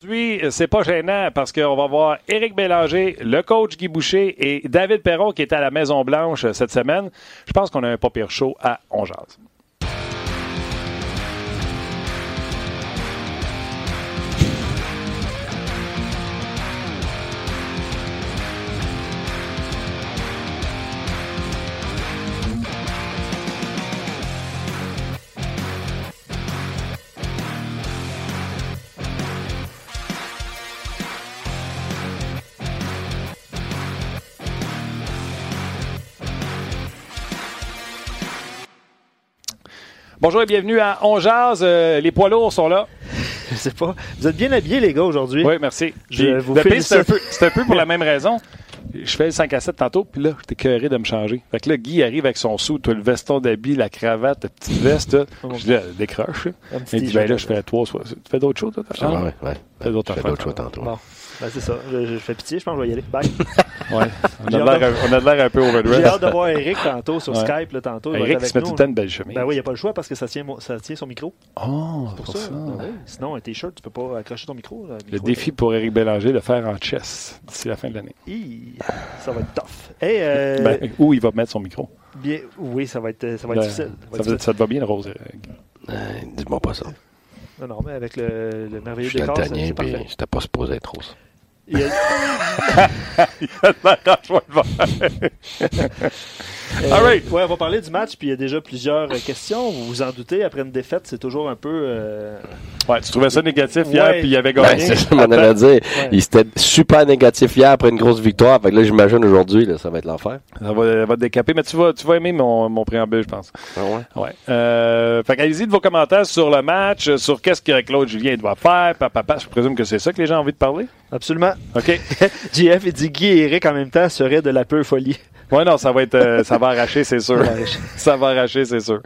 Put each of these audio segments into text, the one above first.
Aujourd'hui, c'est pas gênant parce qu'on va voir Éric Bélanger, le coach Guy Boucher et David Perron qui est à la Maison-Blanche cette semaine. Je pense qu'on a un pas pire show à Ongeaz. Bonjour et bienvenue à On Jazz. Euh, les poids lourds sont là. Je sais pas. Vous êtes bien habillés, les gars, aujourd'hui. Oui, merci. Je Puis, vous. C'est un, peu- c'est un peu pour la même raison. Je fais le 5 à 7 tantôt, puis là, j'étais cœuré de me changer. Fait que là, Guy arrive avec son sou, le veston d'habit, la cravate, la petite veste. là. Je dis, là, décroche. Il dit, ben là, je fais trois soirs. Tu fais d'autres choses, toi? Ah, ouais, ouais. Fais d'autres fais toi. tantôt. Bon. Ben, c'est ça. Je, je fais pitié, je pense que je vais y aller. Bye. Ouais. On J'ai a hâte l'air on a l'air un peu J'ai overdressed. hâte de voir Eric tantôt sur Ouais. Skype, là, tantôt. Eric, avec se met nous. tout le temps une belle chemise. Ben oui, il n'y a pas le choix parce que ça tient, ça tient son micro. Oh, Pour pour ça. ça. Ben oui. Sinon, un t-shirt, tu peux pas accrocher ton micro. là. Le micro défi pour Éric Bélanger, de faire en chess d'ici la fin de l'année. Ça va être tough. Hey, euh, Ben, où il va mettre son micro? bien, oui, ça va être, ça va être Ben, difficile. Ça va Ça, être va- difficile. ça te va bien, le rose? Eric? Euh, Dis-moi pas ça. Non, non, mais avec le, le Je merveilleux suis décor, c'est c'est parfait. j'étais pas supposé être rose. Il y a- Arrange-moi le verre. Euh, All right. Ouais, on va parler du match, puis il y a déjà plusieurs euh, questions. Vous vous en doutez, après une défaite, c'est toujours un peu. euh, Ouais, tu trouvais ça négatif hier, Ouais. puis il avait Ben, gagné. c'est ça, m'en allais dire. Ouais. Il était super négatif hier après une grosse victoire. Fait que là, j'imagine aujourd'hui, là, ça va être l'enfer. Ça va, va te décaper, mais tu vas, tu vas aimer mon, mon préambule, je pense. Ah ouais? Ouais. Euh, fait qu'allez-y de vos commentaires sur le match, sur qu'est-ce que Claude Julien doit faire. Papa, papa, je présume que c'est ça que les gens ont envie de parler. Absolument. OK. JF, il dit Guy et Eric en même temps serait de la peur folie. Ouais, non, ça va être, euh, ça va arracher, c'est sûr. ça va arracher, c'est sûr.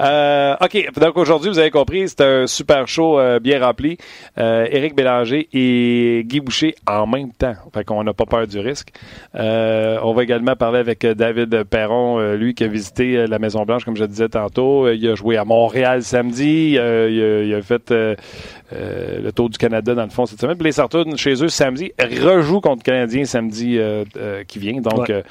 Euh, OK. Donc aujourd'hui, vous avez compris, c'est un super show euh, bien rempli. Euh, Éric Bélanger et Guy Boucher en même temps. Fait qu'on n'a pas peur du risque. Euh, on va également parler avec euh, David Perron, euh, lui qui a visité la Maison Blanche, comme je disais tantôt. Il a joué à Montréal samedi. Euh, il, a, il a fait le tour du Canada dans le fond cette semaine. Puis les retournent chez eux samedi. Rejoue contre le Canadien samedi qui vient. Donc, Ouais.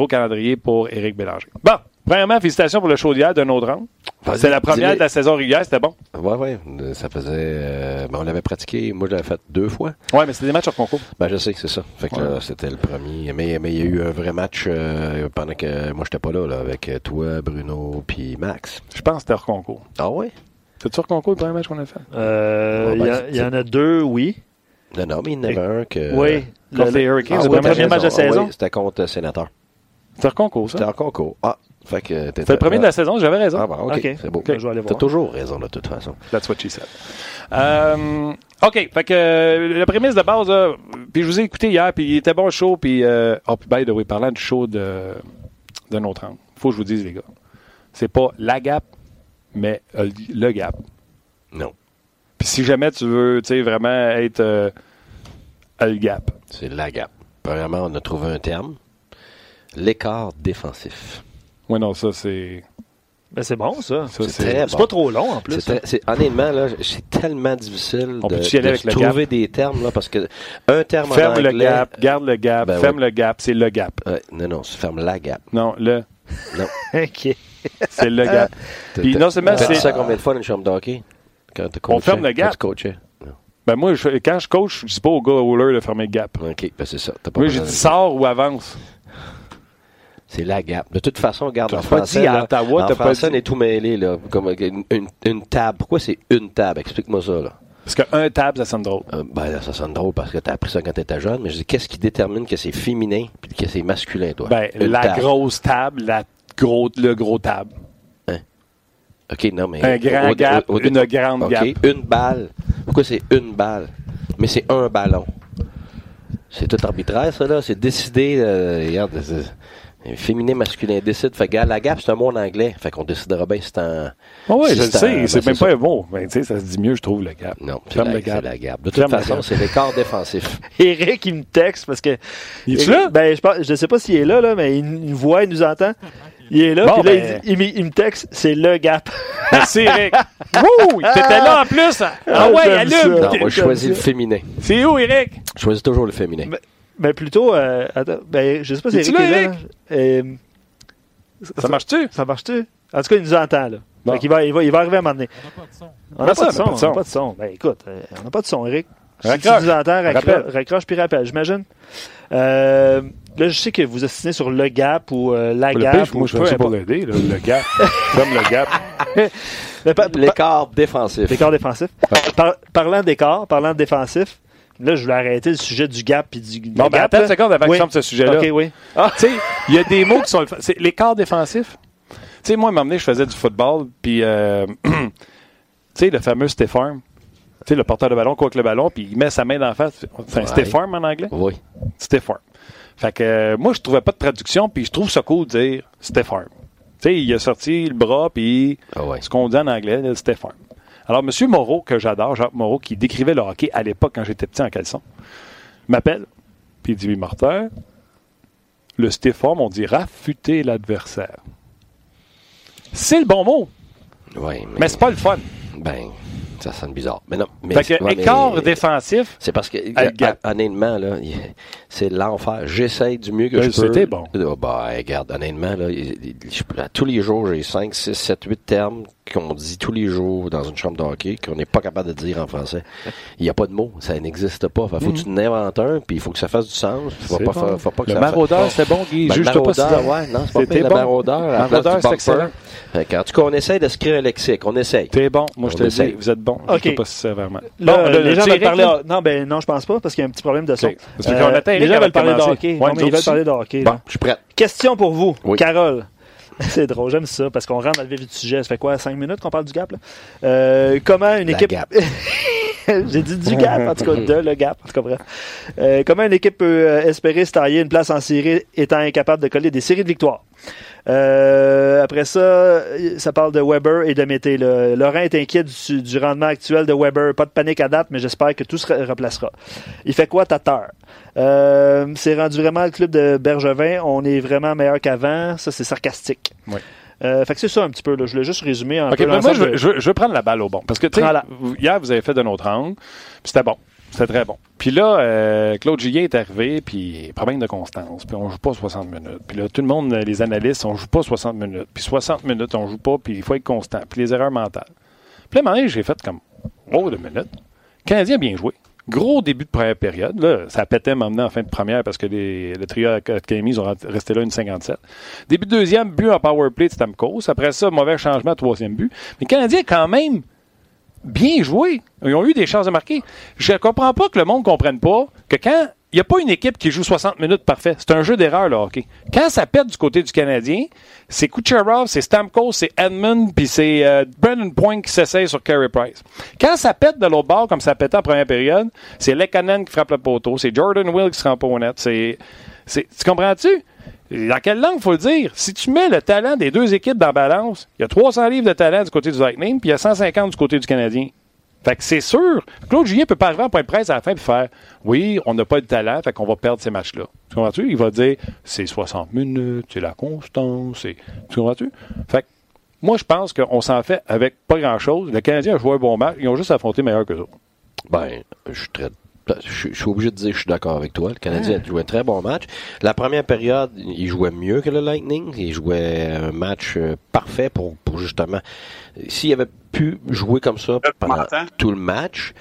Gros calendrier pour Éric Bélanger. Bon, premièrement, félicitations pour le show d'hier round. Vas-y, C'est la première de la saison régulière, c'était bon? Ouais, ouais. euh, Ça faisait. euh, ben, on l'avait pratiqué. Moi, je l'avais fait deux fois. Ouais, mais c'était des matchs hors concours. Ben, je sais que c'est ça. Fait que Ouais. là, c'était le premier. Mais, mais il y a eu un vrai match euh, pendant que moi, j'étais pas là, là, avec toi, Bruno, puis Max. Je pense que c'était hors concours. Ah ouais? C'était hors concours le premier match qu'on a fait? Euh, Ouais, il y, ben, il y en a deux, oui. Non, non, mais il y en avait un que. oui. Contre les Hurricanes, Ah, le ouais, premier match de. Ah, saison? oui, c'était contre Sénateur. C'était hors concours, C'était ça? en concours. Ah, fait que t'étais. C'était le premier de la saison, j'avais raison. Ah, bon, ok, Ok. c'est beau. Ok, je vais aller T'as voir. toujours raison, de toute façon. That's what she said. Euh, OK, fait que euh, la prémisse de base, là, puis je vous ai écouté hier, puis il était bon le show, puis... Euh, oh, puis by the way, parlant du show de, de notre angle, faut que je vous dise, les gars, c'est pas la gap, mais euh, le gap. Non. Puis si jamais tu veux, tu sais, vraiment être euh, le gap. C'est la gap. Premièrement, on a trouvé un terme. L'écart défensif. Oui, non, ça, c'est... Ben, c'est bon, ça. Ça, C'est bon. pas trop long, en plus. C'est c'est- honnêtement, là, c'est tellement difficile On de, aller de avec le trouver des termes, là, parce que un terme en Ferme le gap, garde le gap, Ben ferme oui. le gap, c'est le gap. Ouais, non, non, c'est ferme la gap. Non, le, OK. c'est le gap. Puis non seulement c'est... ça combien de fois dans une chambre d'hockey? Quand On ferme le Quand gap. tu coachais? Non. Ben moi, je- quand je coach, je dis pas au gars au de fermer le gap. OK, ben c'est ça. T'as pas Moi, dit de- sors ou avance. C'est la gap. De toute façon, regarde, en français, dit à Ottawa, en français, dit- on est tout mêlé, là, comme une, une, une table. Pourquoi c'est une table? Explique-moi ça, là. Parce qu'un tab, ça sonne drôle. Euh, ben, ça sonne drôle parce que t'as appris ça quand t'étais jeune, mais je dis, qu'est-ce qui détermine que c'est féminin puis que c'est masculin, toi? Ben, Une la table. grosse table, la gros, le gros table. OK, non, mais. Un grand gap, une grande OK, gap. une balle. Pourquoi c'est une balle? Mais c'est un ballon. C'est tout arbitraire, ça, là. C'est décidé, euh, regarde, c'est- féminin, masculin décide. Fait que, la gap, c'est un mot en anglais. Fait qu'on décidera bien si c'est en. Ah oui, si je le sais, ben, c'est même ça. pas un mot. Ben, tu sais, ça se dit mieux, je trouve, le gap. Non, c'est la, gap. la gap. De toute Ferme façon, c'est l'écart défensif. Eric, il me texte parce que. Il Eric- là? Ben, je, pense- je sais pas s'il est là, là, mais il, nous voit, il nous entend. Il est là, Bon, puis là, ben- il, dit- il me- il me texte, c'est le gap. Merci, Eric. Wouh! T'étais là en plus. Ah Ah, ouais, allume. Non, moi, je choisis le féminin. C'est où, Eric? Je choisis toujours le féminin. Mais- Mais plutôt, euh, attends, ben, je sais pas si Eric là, est là. Euh, Ça marche-tu? ça marche-tu? En tout cas, il nous entend, là. Bon. Fait qu'il va, il, va, il va arriver à un moment donné. On n'a pas de son. On Comment n'a ça, pas de son, on n'a pas de on son? n'a pas de son. Ben écoute, euh, on n'a pas de son, Eric. Si Raccroche. tu nous entends, raccroche, puis rappelle, j'imagine. Euh, là, je sais que vous assinez sur le gap ou euh, la Le gap. moi, ou je ça pour importe. l'aider, le gap. Comme le gap. L'écart défensif. D'écart défensif. Par- parlant d'écart, parlant de défensif, là, je voulais arrêter le sujet du gap puis du, Bon, ben, gap. attends une seconde avant que Oui. je sorte ce sujet-là. OK, oui. Tu sais, il y a des mots qui sont. C'est l'écart défensif. Tu sais, moi, à un moment donné, je faisais du football, puis, euh, tu sais, le fameux arm. Tu sais, le porteur de ballon quoi que le ballon, puis il met sa main d'en face. C'est un arm en anglais? Oui. Arm. Fait que euh, moi, je trouvais pas de traduction, puis je trouve ça cool de dire arm. Tu sais, il a sorti le bras, puis Ah ouais. ce qu'on dit en anglais, arm. Alors, M. Moreau, que j'adore, Jacques Moreau, qui décrivait le hockey à l'époque quand j'étais petit en caleçon, m'appelle, puis il dit, oui, Martin, le arm, on dit rafuter l'adversaire. C'est le bon mot, Oui, mais, mais c'est pas le fun. ben, ça sonne bizarre. Mais non. Mais, Fait que ouais, mais- écart défensif, C'est parce que, À hon- honnêtement, là, c'est l'enfer. J'essaye du mieux que Ben, je peux. c'était bon. Oh, bah, regarde, honnêtement, là, tous les jours, j'ai 5, 6, 7, 8 termes qu'on dit tous les jours dans une chambre de hockey qu'on n'est pas capable de dire en français. Il n'y a pas de mots. Ça n'existe pas. Fait, faut que tu en inventes un, puis il faut que ça fasse du sens. Faut Mhm. Pas, bon. faire- faut pas que le ça maraudeur, c'était bon, Guy. ben, le Juge-toi pas si ouais, non, c'est pas pire, le bon. maraudeur. place Maraudeur, c'est excellent. En tout cas, on essaye de se créer un lexique. On essaye. T'es bon. Moi, je te le dis, vous êtes bon. OK. Je sais pas si c'est vraiment. Là, Bon, les gens veulent parler. Non, ben non, je pense pas, parce qu'il y a un petit problème de son. Attend les gens veulent parler de hockey. Ils veulent parler de hockey. Bon, je suis prêt. Question pour vous. Carole. C'est drôle, j'aime ça, parce qu'on rentre dans le vif du sujet. Ça fait quoi, 5 minutes qu'on parle du gap? Là? Euh, comment une La équipe. gap. J'ai dit du gap, en tout cas, de le gap. En tout cas, bref. Euh, comment une équipe peut euh, espérer se tailler une place en série étant incapable de coller des séries de victoires? Euh, après ça, ça parle de Weber et de Mété. là. Laurent est inquiet du, rendement actuel de Weber. Pas de panique à date, mais j'espère que tout se re- replacera. Il fait quoi, Tatar? Euh, c'est rendu vraiment le club de Bergevin. On est vraiment meilleur qu'avant. Ça, c'est sarcastique. Oui. Euh, fait que c'est ça un petit peu. Là. Je voulais juste résumer un OK, peu mais moi, je, veux- de- je, veux- je veux prendre la balle au bon. Parce que, tu sais, hier, vous avez fait d'un autre angle, puis c'était bon. C'était très bon. Puis là, euh, Claude Julien est arrivé, puis problème de constance. Puis on joue pas 60 minutes. Puis là, tout le monde, les analystes, on joue pas 60 minutes. Puis 60 minutes, on joue pas, puis il faut être constant. Puis les erreurs mentales. Puis là, j'ai fait comme, oh, deux minutes. Le Canadien a bien joué. Gros début de première période. Là, ça pétait maintenant en fin de première parce que les- le trio Academy, ils ont resté là une 57. Début de deuxième, but en power play de Stamkos. Après ça, mauvais changement, troisième but. Mais le Canadien, quand même, bien joué. Ils ont eu des chances de marquer. Je comprends pas que le monde ne comprenne pas que quand il n'y a pas une équipe qui joue 60 minutes parfait, c'est un jeu d'erreur, le hockey. Quand ça pète du côté du Canadien, c'est Kucherov, c'est Stamkos, c'est Edmund, puis c'est euh, Brandon Point qui s'essaye sur Carey Price. Quand ça pète de l'autre bord, comme ça pétait en première période, c'est Lekanen qui frappe le poteau, c'est Jordan Will qui se rend pas net. C'est, c'est- tu comprends-tu? Dans quelle langue faut le dire? Si tu mets le talent des deux équipes dans la balance, il y a 300 livres de talent du côté du Lightning, puis il y a 150 du côté du Canadien. Fait que c'est sûr, Claude Julien peut pas arriver en point de presse à la fin et faire Oui, on n'a pas de talent, fait qu'on va perdre ces matchs-là. Tu comprends-tu? Il va dire c'est 60 minutes, c'est la constance, c'est. Tu comprends-tu? Fait que moi, je pense qu'on s'en fait avec pas grand-chose. Le Canadien a joué un bon match, ils ont juste affronté meilleur que autres. Ben, je suis obligé de dire je suis d'accord avec toi. Le Canadien a joué un très bon match. La première période, il jouait mieux que le Lightning. Il jouait un match euh, parfait pour justement. S'il avait pu jouer comme ça pendant tout le match,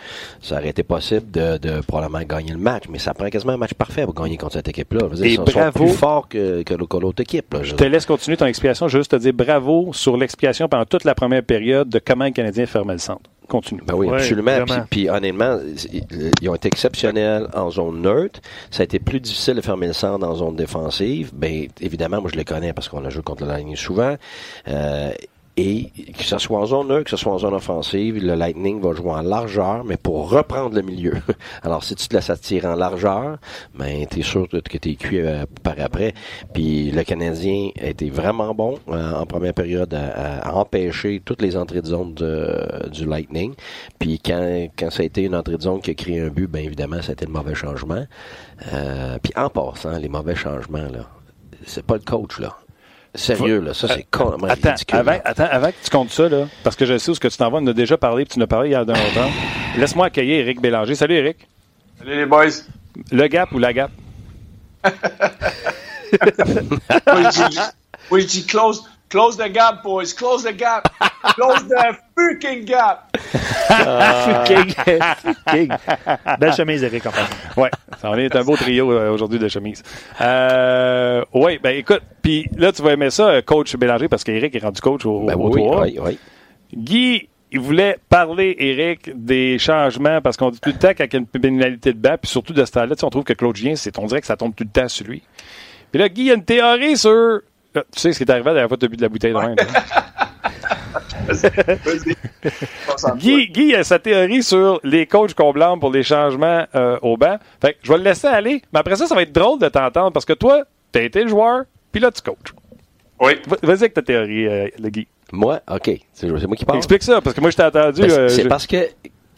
ça aurait été possible de, de probablement gagner le match. Mais ça prend quasiment un match parfait pour gagner contre cette équipe-là. Ils sont, sont bravo. plus forts que, que, que l'autre équipe. là. Je Je te laisse continuer ton explication. Je veux juste te dire bravo sur l'explication pendant toute la première période de comment le Canadien fermait le centre. Continue. Ben oui, Ouais, absolument. Puis, puis honnêtement, ils ont été exceptionnels en zone neutre. Ça a été plus difficile de fermer le centre en zone défensive. Ben évidemment, moi je les connais parce qu'on a joué contre le Lightning souvent. Euh, et que ce soit en zone neutre, que ce soit en zone offensive, le Lightning va jouer en largeur, mais pour reprendre le milieu. Alors, si tu te laisses attirer en largeur, ben, t'es sûr que t'es cuit euh, par après. Puis le Canadien a été vraiment bon euh, en première période à, empêcher toutes les entrées de zone du Lightning. Puis quand, quand ça a été une entrée de zone qui a créé un but, ben évidemment, ça a été le mauvais changement. Euh, puis en passant, les mauvais changements, là, c'est pas le coach, là. Sérieux, là, ça, c'est con. Attends, avant, attends, avant que tu comptes ça, là, parce que je sais où ce que tu t'en vas, on en a déjà parlé, puis tu en as parlé il y a d'un temps. Laisse-moi accueillir Eric Bélanger. Salut, Eric. Salut, les boys. Le Gap ou la Gap? oui, je dis close, close the gap, boys. Close the gap. Close the fucking gap. fucking. fucking. Belle chemise, Eric, en fait. Ouais, ça en est un beau trio euh, aujourd'hui de chemise. Euh, oui, ben écoute, puis là, tu vas aimer ça, euh, coach Bélanger, parce qu'Éric est rendu coach au, ben, au oui, oui, oui. Guy, il voulait parler, Eric, des changements, parce qu'on dit tout le temps qu'il y a une pénalité de bas, puis surtout de ce temps-là, on trouve que Claude Gien, c'est, on dirait que ça tombe tout le temps sur lui. Puis là, Guy, il y a une théorie sur. Tu sais ce qui est arrivé la dernière fois que tu as bu de la bouteille de vin. Guy, Guy a sa théorie sur les coachs qu'on blâme pour les changements euh, au banc. Fait que je vais le laisser aller, mais après ça, ça va être drôle de t'entendre parce que toi, tu as été le joueur, puis là, tu coaches. Oui. Vas-y avec ta théorie, euh, le Guy. Moi, OK. C'est moi qui parle. Explique ça, parce que moi, je t'ai entendu. Ben, euh, c'est je- parce que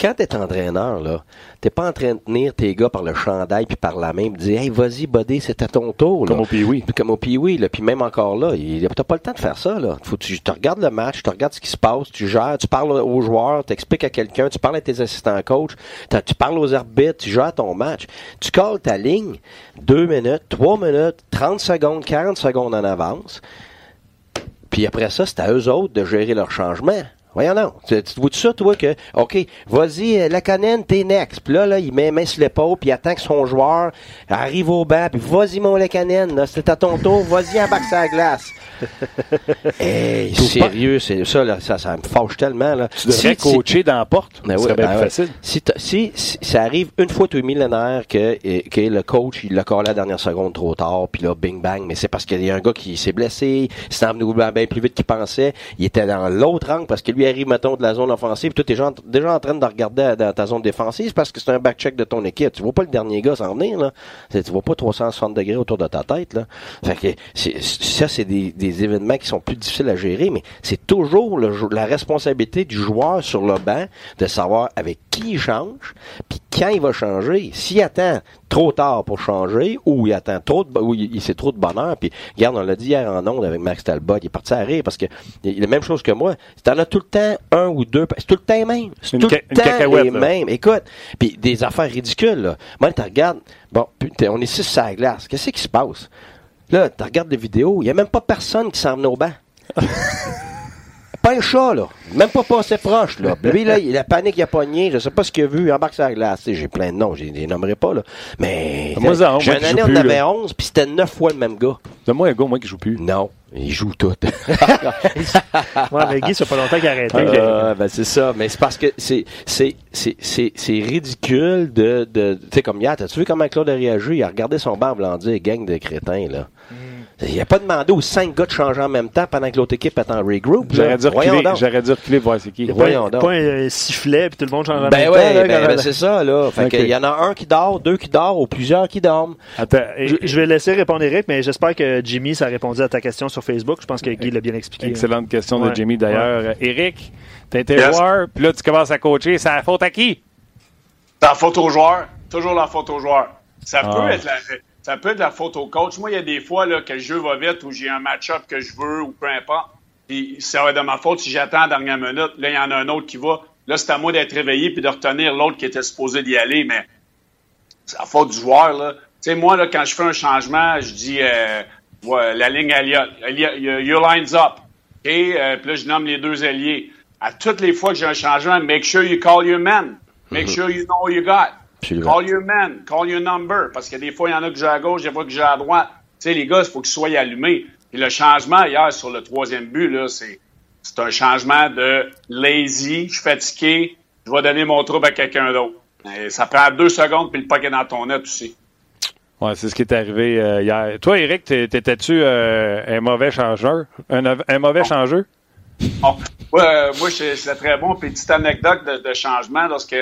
quand t'es entraîneur, là, t'es pas en train de tenir tes gars par le chandail puis par la main puis dire Hey, vas-y, buddy, c'est à ton tour. Là. Comme au Pee-Wee. Comme au Pee-Wee, là. Puis même encore là, t'as pas le temps de faire ça, là. Faut tu te regardes le match, tu regardes ce qui se passe, tu gères, tu parles aux joueurs, tu expliques à quelqu'un, tu parles à tes assistants coach, tu parles aux arbitres, tu gères ton match. Tu colles ta ligne deux minutes, trois minutes, 30 secondes, 40 secondes en avance. Puis après ça, c'est à eux autres de gérer leur changement. Voyons non. Tu, tu vois tout ça, toi, que, OK, vas-y, euh, Lacanen, t'es next. Puis là, là, il met main sur l'épaule, puis il attend que son joueur arrive au banc, puis vas-y, mon Lacanen, là, c'est à ton tour, vas-y, embarque la glace. hey, sérieux, c'est ça, là, ça, ça me fâche tellement, là. Tu devrais coacher dans la porte. Ben Ce oui, serait bien ben plus facile. Si, si, si ça arrive une fois tous les millénaires que, que le coach il l'a collé à la dernière seconde trop tard, puis là bing bang, mais c'est parce qu'il y a un gars qui s'est blessé, il s'est emmené bien plus vite qu'il pensait, il était dans l'autre angle parce que lui arrive mettons de la zone offensive, toi déjà, en- train de regarder dans ta zone défensive parce que c'est un back check de ton équipe. Tu vois pas le dernier gars s'en venir là, tu vois pas 360 degrés autour de ta tête là. Fait que ça c'est des, événements qui sont plus difficiles à gérer, mais c'est toujours la responsabilité du joueur sur le banc de savoir avec qui il change, puis quand il va changer. S'il attend trop tard pour changer, ou il attend trop de, ou il, sait trop de bonheur, puis regarde, on l'a dit hier en ondes avec Max Talbot, il est parti à rire parce que il la même chose que moi. T'en as tout temps un ou deux, c'est tout le temps les mêmes. C'est Une tout le temps les mêmes. Écoute, puis des affaires ridicules, là. Moi, tu regardes, bon, putain, on est six sur la glace. Qu'est-ce qui se passe? Là, tu regardes des vidéos, il n'y a même pas personne qui s'en venait au banc. pas un chat, là. Même pas passé proche, là. Lui, là, il- la panique, il a pogné. Je sais pas ce qu'il a vu. Il embarque sur la glace. J'ai plein de noms. Je les nommerai pas, là. Mais. Moi, ça, j'ai moi une année, on plus, avait là. 11, puis c'était neuf fois le même gars. Donne-moi un gars, moi, qui joue plus. Non. Il joue tout. Ouais, mais Guy, ça fait pas longtemps qu'il a arrêté. Euh, ben c'est ça, mais c'est parce que c'est c'est c'est c'est c'est ridicule de de tu sais comme hier, t'as-tu vu comment Claude a réagi, il a regardé son banc blanc dire gang de crétins là. Il a pas demandé aux cinq gars de changer en même temps pendant que l'autre équipe est en regroup. J'aurais dû reculer, j'aurais dû reculer pour voir c'est qui. Voyons pas, donc. pas un sifflet, puis tout le monde change en Ben même ouais, temps. là, ben, ben, c'est ça là. Fait Ok. que il y en a un qui dort, deux qui dorment ou plusieurs qui dorment. Attends, Je, je vais laisser répondre Eric, mais j'espère que Jimmy, ça a répondu à ta question sur Facebook. Je pense que Guy l'a bien expliqué. excellente question de Ouais. Jimmy d'ailleurs. Euh, Eric, t'as été Yes. joueur, puis là, tu commences à coacher. C'est la faute à qui? C'est la faute au joueur. Toujours la faute au joueur. Ça, Ah. peut être la, ça peut être la faute au coach. Moi, il y a des fois là, que le jeu va vite ou j'ai un match-up que je veux ou peu importe. Puis ça va être de ma faute si j'attends la dernière minute. Là, il y en a un autre qui va. Là, c'est à moi d'être réveillé puis de retenir l'autre qui était supposé d'y aller. Mais c'est la faute du joueur. Là. Tu sais, moi, là, quand je fais un changement, je dis euh, ouais, la ligne Elliott. Your line's up. OK? Euh, puis là, je nomme les deux alliés. À toutes les fois que j'ai un changement, make sure you call your man. Make sure you know what you got. Absolument. Call your man, call your number. Parce que des fois, il y en a que j'ai à gauche, des fois que j'ai à droite. Tu sais, les gars, il faut qu'ils soient allumés. Puis le changement hier sur le troisième but, là, c'est, c'est un changement de lazy, je suis fatigué, je vais donner mon trouble à quelqu'un d'autre. Et ça prend deux secondes, puis le est dans ton net aussi. Ouais, c'est ce qui est arrivé euh, hier. Toi, Eric, t'étais-tu euh, un mauvais changeur? Un, un mauvais changeur? Bon. Ouais, euh, moi, c'est c'est très bon. Puis, petite anecdote de, de changement, lorsque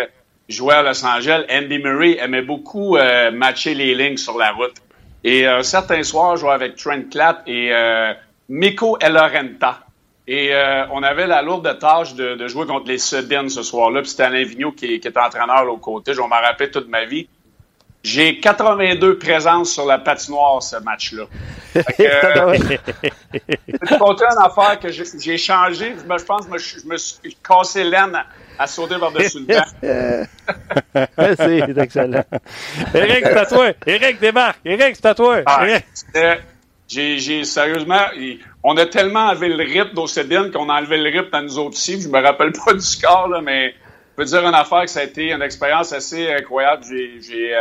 je jouais à Los Angeles, Andy Murray aimait beaucoup euh, matcher les lignes sur la route. Et euh, certains soirs, je jouais avec Trent Clapp et euh, Miko Elorenta. Et euh, on avait la lourde tâche de, jouer contre les Sedins ce soir-là. Puis c'était Alain Vigneault qui, qui était entraîneur de l'autre côté. Je m'en rappeler toute ma vie. J'ai 82 présences sur la patinoire ce match-là. Je te compter une affaire que j'ai changé. Je pense que je me suis cassé l'aine à sauter par-dessus le banc. c'est excellent. Eric, c'est à toi. Eric, débarque. Eric, c'est à toi. Ah, j'ai, sérieusement, on a tellement enlevé le rythme d'Océdine qu'on a enlevé le rythme à nous autres aussi. Je me rappelle pas du score, là, mais je peux dire une affaire que ça a été une expérience assez incroyable. J'ai,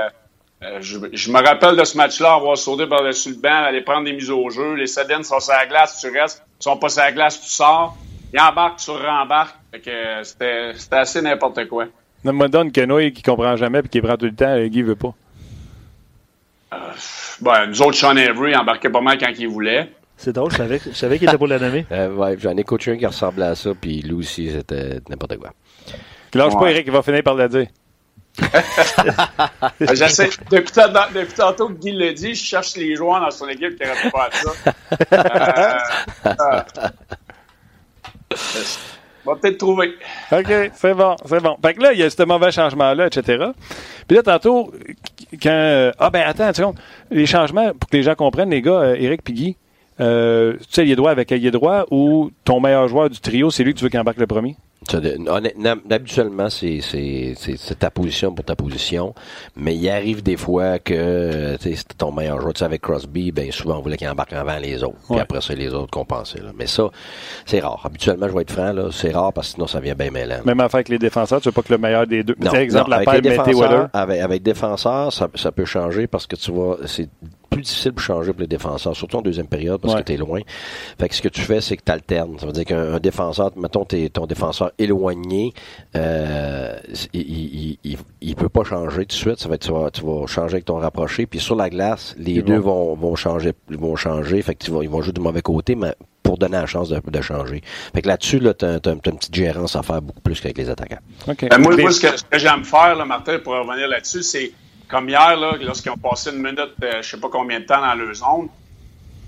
euh, euh, je, me rappelle de ce match-là, avoir sauté par-dessus le banc, aller prendre des mises au jeu. Les Cédines sont sur la glace, tu restes. Ils sont pas sur la glace, tu sors. Ils embarquent, tu rembarques. Euh, c'était, c'était assez n'importe quoi. Ne me donne Kenoy qui comprend jamais et qui prend tout le temps, et Guy veut pas. Euh, ben, nous autres, Sean Avery embarquait pas mal quand il voulait. C'est drôle, je savais, je savais qu'il était pour la nommer. Euh, ouais, j'en ai coaché un qui ressemblait à ça, puis lui aussi, c'était n'importe quoi. Lâche ouais. pas, Eric, il va finir par le dire. J'essaie, depuis, tantôt que Guy l'a dit, je cherche les joueurs dans son équipe qui auraient pu faire ça. Euh, euh, on va peut-être trouver. OK, c'est bon, c'est bon. Fait que là, il y a ce mauvais changement-là, etc. Puis là, tantôt, quand. Ah, ben, attends, tu Les changements, pour que les gens comprennent, les gars, Eric Guy, euh, tu sais, il droit avec il est droit ou ton meilleur joueur du trio, c'est lui que tu veux qu'il embarque le premier? Habituellement, c'est ta position pour ta position, mais il arrive des fois que c'est ton meilleur joueur. Tu sais, avec Crosby, ben souvent on voulait qu'il embarque avant les autres, puis après ça les autres compensaient. Là. Mais ça, c'est rare. Habituellement, je vais être franc, là, c'est rare parce que sinon ça vient bien mêlant. Même affaire avec les défenseurs, tu veux pas que le meilleur des deux. Non, exemple, la avec, défenseurs, avec, avec défenseurs, ça, ça peut changer parce que tu vois, c'est plus difficile pour changer pour les défenseurs, surtout en deuxième période parce que tu es loin. Fait que ce que tu fais, c'est que tu alternes. Ça veut dire qu'un défenseur, mettons es, ton défenseur éloigné, euh, il, il, il, peut pas changer tout de suite. Ça va être, tu, vas, tu vas changer avec ton rapproché. Puis sur la glace, les deux vont, vont changer. Vont changer. Fait que tu vas, ils vont jouer du mauvais côté, mais pour donner la chance de, de changer. Fait que là-dessus, là, tu as, une petite gérance à faire beaucoup plus qu'avec les attaquants. Okay. Ben, moi, ce que, que j'aime faire, là, Martin, pour revenir là-dessus, c'est comme hier, lorsqu'ils ont passé une minute, je euh, je sais pas combien de temps dans leur zone,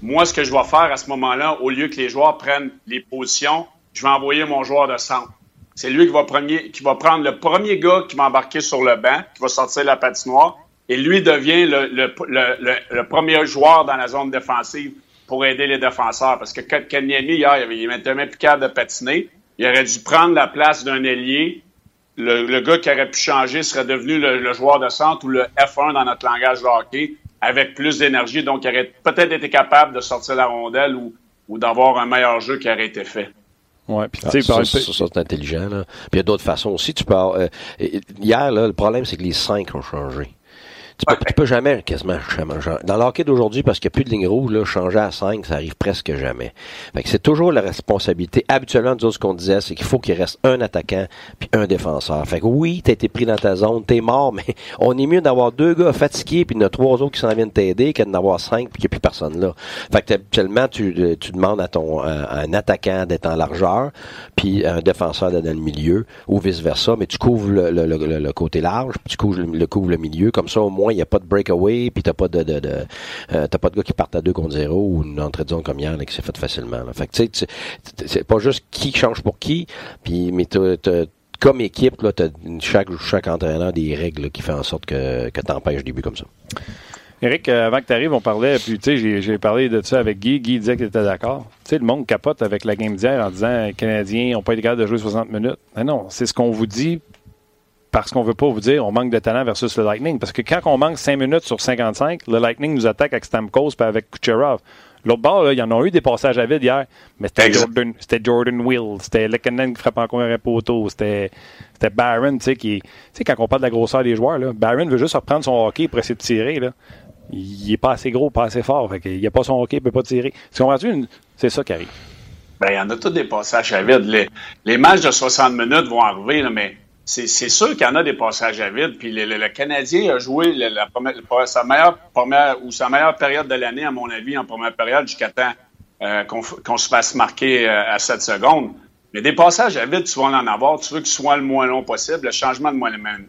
moi, ce que je vais faire à ce moment-là, au lieu que les joueurs prennent les positions, je vais envoyer mon joueur de centre. C'est lui qui va, prendre le premier gars qui va embarquer sur le banc, qui va sortir la patinoire, et lui devient le, premier joueur dans la zone défensive pour aider les défenseurs. Parce que Kenyemi, hier, il était même plus capable de patiner. Il aurait dû prendre la place d'un ailier le, gars qui aurait pu changer serait devenu le, joueur de centre ou le F1 dans notre langage de hockey avec plus d'énergie, donc il aurait peut-être été capable de sortir la rondelle ou, ou d'avoir un meilleur jeu qui aurait été fait. Ouais, puis ah, ça, ça, c'est intelligent. Là. Puis il y a d'autres façons aussi. Tu peux euh, hier, là, le problème, c'est que les cinq ont changé. Tu peux, tu peux jamais quasiment Dans l'hockey d'aujourd'hui, parce qu'il n'y a plus de ligne rouge, là, changer à 5, ça arrive presque jamais. Fait que c'est toujours la responsabilité. Habituellement, nous autres, ce qu'on disait, c'est qu'il faut qu'il reste un attaquant puis un défenseur. Fait que oui, t'as été pris dans ta zone, t'es mort, mais on est mieux d'avoir deux gars fatigués puis de trois autres qui s'en viennent t'aider que d'en avoir cinq puis qu'il n'y a plus personne là. Fait que habituellement, tu, euh, tu demandes à ton un attaquant d'être en largeur puis un défenseur d'être dans le milieu ou vice versa, mais tu couvres le, le, le, côté large puis tu couvres le, couvres le milieu comme ça au moins il n'y a pas de breakaway, puis t'as pas de, euh, t'as pas de gars qui partent à 2 contre 0 ou une entrée de zone comme hier là, qui s'est faite facilement. Là. Fait tu sais, c'est pas juste qui change pour qui, puis mais comme équipe, là, chaque, chaque entraîneur des règles qui fait en sorte que, que t'empêches des buts comme ça. Eric, euh, avant que tu arrives, on parlait, puis tu sais, j'ai parlé de ça avec Guy. Guy disait qu'il était d'accord. Tu sais, le monde capote avec la game d'hier en disant les Canadiens n'ont pas été capables de jouer 60 minutes. Mais non, c'est ce qu'on vous dit parce qu'on veut pas vous dire on manque de talent versus le Lightning. Parce que quand on manque 5 minutes sur 55, le Lightning nous attaque avec Stamkos et avec Kucherov. L'autre bord, il y en a eu des passages à vide hier, mais c'était Jordan, Jordan Will, c'était Lekanen qui frappe encore un poteau, c'était Barron, tu sais, qui, tu sais, quand on parle de la grosseur des joueurs, là, Barron veut juste reprendre son hockey pour essayer de tirer, là. Il est pas assez gros, pas assez fort, fait il a pas son hockey, il peut pas tirer. C'est ça qui arrive. Ben, il y en a tous des passages à vide. Les, les matchs de 60 minutes vont arriver, là, mais c'est sûr qu'il y en a des passages à vide. Puis le, Canadien a joué la, sa meilleure première ou sa meilleure période de l'année, à mon avis, en première période, jusqu'à temps euh, qu'on se fasse marquer euh, à 7 secondes. Mais des passages à vide, tu vas en avoir. Tu veux que ce soit le moins long possible. Le changement de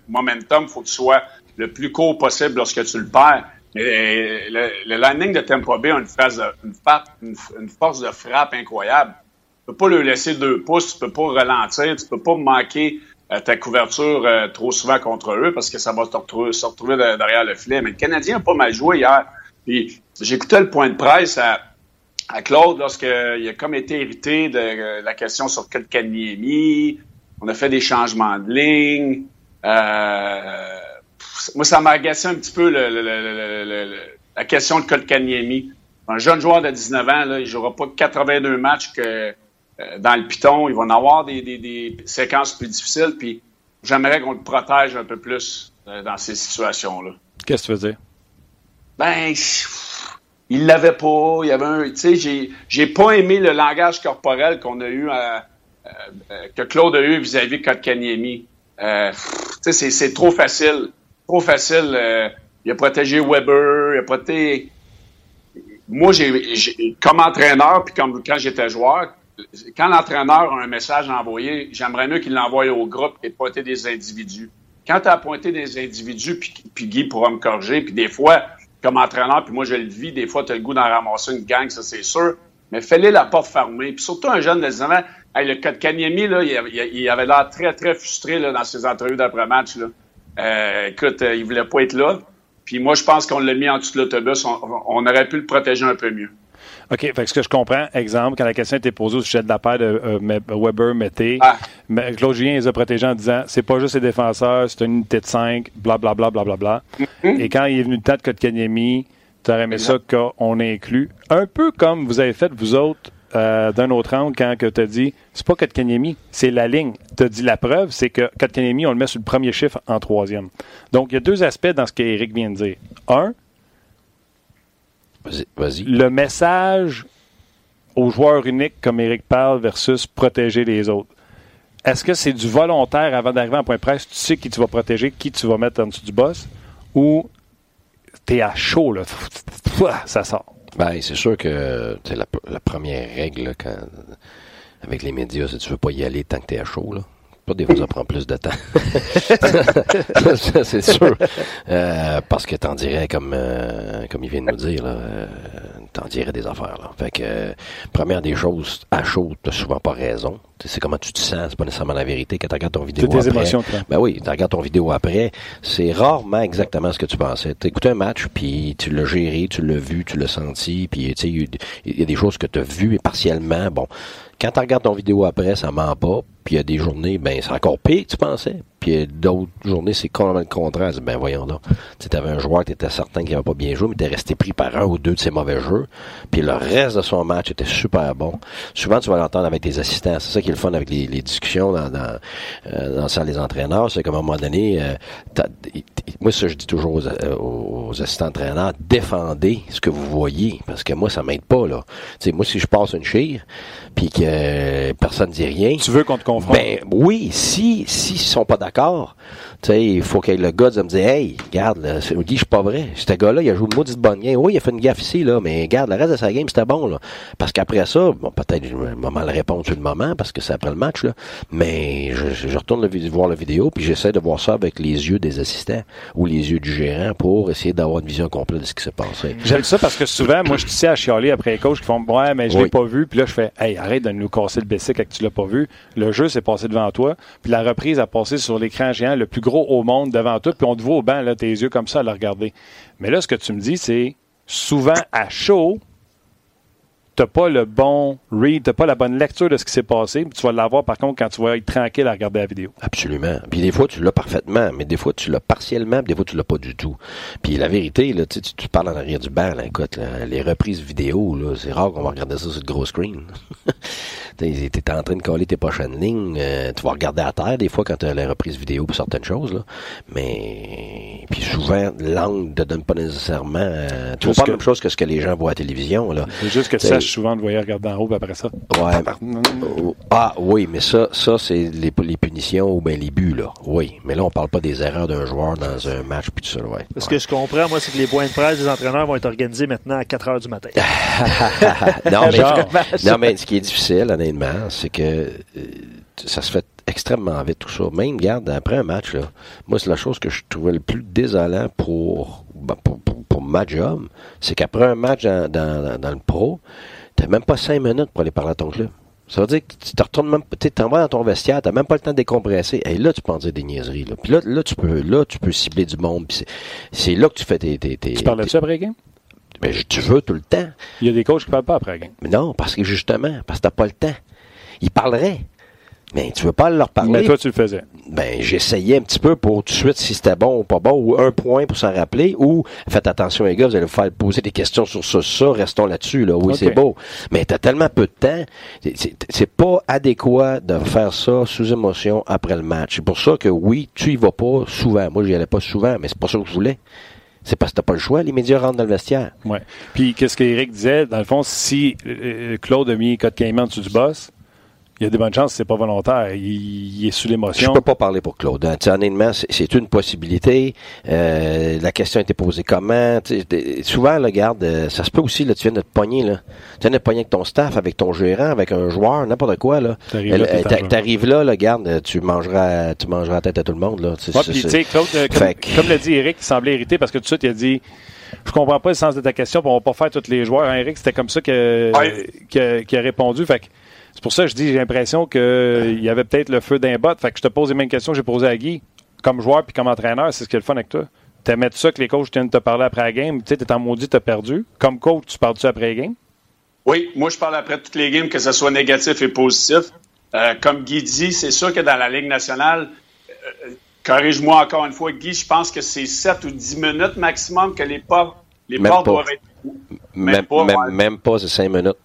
momentum, il faut que ce soit le plus court possible lorsque tu le perds. Mais le, le landing de Tempo B a une, une, une, force de frappe incroyable. Tu peux pas le laisser deux pouces, tu peux pas ralentir, tu peux pas manquer ta couverture trop souvent contre eux parce que ça va se retrouver, derrière le filet. Mais le Canadien n'a pas mal joué hier. Puis j'écoutais le point de presse à, à Claude lorsqu'il a comme été hérité de la question sur Kotkaniemi. On a fait des changements de ligne. Euh, moi, ça m'a agacé un petit peu la question de Kotkaniemi. Un jeune joueur de 19 ans, là, il ne jouera pas 82 matchs que, euh, dans le piton. Il va en avoir des, séquences plus difficiles. Puis j'aimerais qu'on le protège un peu plus euh, dans ces situations-là. Qu'est-ce que tu veux dire? Ben, il l'avait pas. Il y avait un. Tu sais, j'ai, j'ai pas aimé le langage corporel qu'on a eu, que Claude a eu vis-à-vis de Kotkaniemi. Euh, tu sais, c'est trop facile. Trop facile. Euh, il a protégé Weber, il a protégé. Moi, j'ai, comme entraîneur, puis comme quand j'étais joueur, quand l'entraîneur a un message à envoyer, j'aimerais mieux qu'il l'envoie au groupe et pointer des individus. Quand tu as pointé des individus, puis, Guy pourra me corriger, puis des fois, comme entraîneur, puis moi je le vis, des fois tu as le goût d'en ramasser une gang, ça c'est sûr, mais fais-les la porte fermée. Puis surtout un jeune de 19 ans, le Kanyemi, là, il, avait l'air très, très frustré là, dans ses entrevues d'après-match. Euh, écoute, euh, il voulait pas être là. Puis moi, je pense qu'on l'a mis en dessous de l'autobus. On, aurait pu le protéger un peu mieux. OK. Fait ce que je comprends, exemple, quand la question était posée au sujet de la paire de euh, Weber, Mété, ah. Claude Julien les a protégés en disant c'est pas juste les défenseurs, c'est une unité de 5, blablabla, blablabla. Bla, bla, bla. Et quand il est venu le temps de Kotkaniemi, tu aurais aimé ça qu'on inclut. Un peu comme vous avez fait, vous autres, euh, d'un autre angle quand tu as dit c'est pas Kotkaniemi, c'est la ligne. Tu as dit la preuve, c'est que Kotkaniemi, on le met sur le premier chiffre en troisième. Donc, il y a deux aspects dans ce qu'Éric vient de dire. Un, le message aux joueurs uniques, comme Éric parle, versus protéger les autres. Est-ce que c'est du volontaire avant d'arriver en point presse? Tu sais qui tu vas protéger, qui tu vas mettre en dessous du boss? Ou t'es à chaud, là? Ça sort. Ben, c'est sûr que la, la première règle quand, avec les médias, c'est que tu veux pas y aller tant que tu es à chaud. Là. Pas des fois, ça prend plus de temps. c'est sûr. Euh, parce que t'en dirais, comme euh, comme il vient de nous dire, là, euh, t'en dirais des affaires. Là. Fait que, première des choses, à chaud, t'as souvent pas raison. C'est comment tu te sens, c'est pas nécessairement la vérité. Quand tu regardes ton vidéo après, émotions, ben oui, tu regardes ton vidéo après, c'est rarement exactement ce que tu pensais. Tu écouté un match, puis tu l'as géré, tu l'as vu, tu l'as senti, puis tu sais, il y, a des choses que tu as vues partiellement. Bon, quand tu regardes ton vidéo après, ça ment pas. Puis il y a des journées, ben c'est encore pire tu pensais. Puis d'autres journées, c'est complètement le contraire. Ben voyons donc. Tu avais un joueur qui était certain qu'il n'avait pas bien joué, mais était resté pris par un ou deux de ses mauvais jeux. Puis le reste de son match était super bon. Souvent, tu vas l'entendre avec tes assistants. C'est ça qui est le fun avec les, discussions dans, dans, euh, dans salle des entraîneurs. C'est qu'à un moment donné, euh, moi, ça, je dis toujours aux, euh, aux assistants entraîneurs, défendez ce que vous voyez. Parce que moi, ça m'aide pas, là. sais moi, si je passe une chire, puis que personne ne dit rien. Tu veux qu'on te confronte? Ben, oui, si, s'ils sont pas d'accord, tu sais, il faut que le gars me dise, hey, regarde, là, dit, je suis pas vrai. Ce gars-là, il a joué une maudite bonne game. Oui, il a fait une gaffe ici, là, mais regarde, le reste de sa game, c'était bon, là. Parce qu'après ça, bon, peut-être, je vais mal répondre sur le moment, parce que c'est après le match, là. Mais je, je retourne le, voir la vidéo, puis j'essaie de voir ça avec les yeux des assistants ou les yeux du gérant pour essayer d'avoir une vision complète de ce qui s'est passé. J'aime ça parce que souvent, moi, je sais à chialer après les coachs qui font, ouais, mais je l'ai pas vu, puis là, je fais, hey, arrête de nous casser le basic que tu l'as pas vu. Le jeu s'est passé devant toi, puis la reprise a passé sur l'écran géant le plus gros au monde devant toi, puis on te voit au banc, là, tes yeux comme ça à le regarder. Mais là, ce que tu me dis, c'est souvent à chaud, t'as pas le bon read, t'as pas la bonne lecture de ce qui s'est passé. Tu vas l'avoir par contre quand tu vas être tranquille à regarder la vidéo. Absolument. Puis des fois tu l'as parfaitement, mais des fois tu l'as partiellement, puis des fois tu l'as pas du tout. Puis la vérité, là, tu, tu parles en arrière du banc, là, écoute, les reprises vidéo, là, c'est rare qu'on va regarder ça sur le gros screen. T'es en train de coller tes prochaines lignes, euh, tu vas regarder à terre des fois quand tu as les reprises vidéo pour certaines choses, là. Mais puis souvent l'angle ne donne pas nécessairement. Euh, tu vois pas la même chose que ce que les gens voient à la télévision, là. C'est juste que souvent de voyer regarder en haut après ça. Ouais. ah oui, mais ça, ça c'est les, les, punitions ou bien les buts, là. Oui. Mais là, on parle pas des erreurs d'un joueur dans un match puis tout ça, ouais. Ce que je comprends, moi, c'est que les points de presse des entraîneurs vont être organisés maintenant à 4 heures du matin. non, mais, non, mais ce qui est difficile, honnêtement, c'est que euh, ça se fait extrêmement vite tout ça. Même, regarde, après un match, là, moi, c'est la chose que je trouvais le plus désolant pour, ben, pour, pour, ma job, c'est qu'après un match dans, dans, dans le pro, t'as même pas cinq minutes pour aller parler à ton club. Ça veut dire que tu te retournes même, tu t'en vas dans ton vestiaire, t'as même pas le temps de décompresser. Et là, tu peux en dire des niaiseries, là. Puis là, là, tu peux, là, tu peux cibler du monde. C'est- c'est là que tu fais tes, tes, tes- Tu parlais de ça après game? Ben, tu veux tout le temps. Il y a des coachs qui parlent pas après game. Non, parce que justement, parce que t'as pas le temps. Ils parleraient. Mais tu veux pas leur parler. Mais toi, tu le faisais. Ben, j'essayais un petit peu pour tout de suite si c'était bon ou pas bon, ou un point pour s'en rappeler, ou faites attention les gars, vous allez vous faire poser des questions sur ça, ça restons là-dessus, là. Oui, c'est beau. Mais t'as tellement peu de temps, c'est- pas adéquat de faire ça sous émotion après le match. C'est pour ça que oui, tu y vas pas souvent. Moi, j'y allais pas souvent, mais c'est pas ça que je voulais. C'est parce que t'as pas le choix, les médias rentrent dans le vestiaire. Ouais. Puis, qu'est-ce qu'Éric disait? Dans le fond, si euh, Claude a mis Code Caïman dessus du boss, il y a des bonnes chances que c'est pas volontaire. Il, il est sous Je l'émotion. peux pas parler pour Claude. Hein. Honnêtement, c'est- c'est une possibilité. Euh, la question a été posée comment. Souvent, là, regarde, euh, ça se peut aussi, là, tu viens de te pogner, là. Tu viens de te pogner avec ton staff, avec ton gérant, avec un joueur, n'importe quoi, là. T'arrives là. T'arrives là, là, regarde, euh, tu mangeras, tu mangeras la tête à tout le monde, là. Ouais, puis, Claude, euh, comme, que- comme l'a dit Eric, il semblait irrité parce que tout de suite, il a dit Je comprends pas le sens de ta question, puis on va pas faire tous les joueurs. Hein, Eric, c'était comme ça que- Ouais. que- qu'il a répondu. Fait que c'est pour ça que je dis j'ai l'impression qu'il y avait peut-être le feu d'un bot. Fait que je te pose les mêmes questions que j'ai posées à Guy. Comme joueur puis comme entraîneur, c'est ce qui est le fun avec toi. T'aimais ça que les coachs viennent te parler après la game? Tu sais, t'es en maudit, t'as perdu. Comme coach, tu parles-tu après la game? Oui, moi, je parle après toutes les games, que ce soit négatif et positif. Euh, comme Guy dit, c'est sûr que dans la Ligue nationale, euh, corrige-moi encore une fois, Guy, je pense que c'est 7 ou 10 minutes maximum que les portes, les Même portes pas. doivent être. même, même pas, même, ouais. même pas, c'est cinq minutes.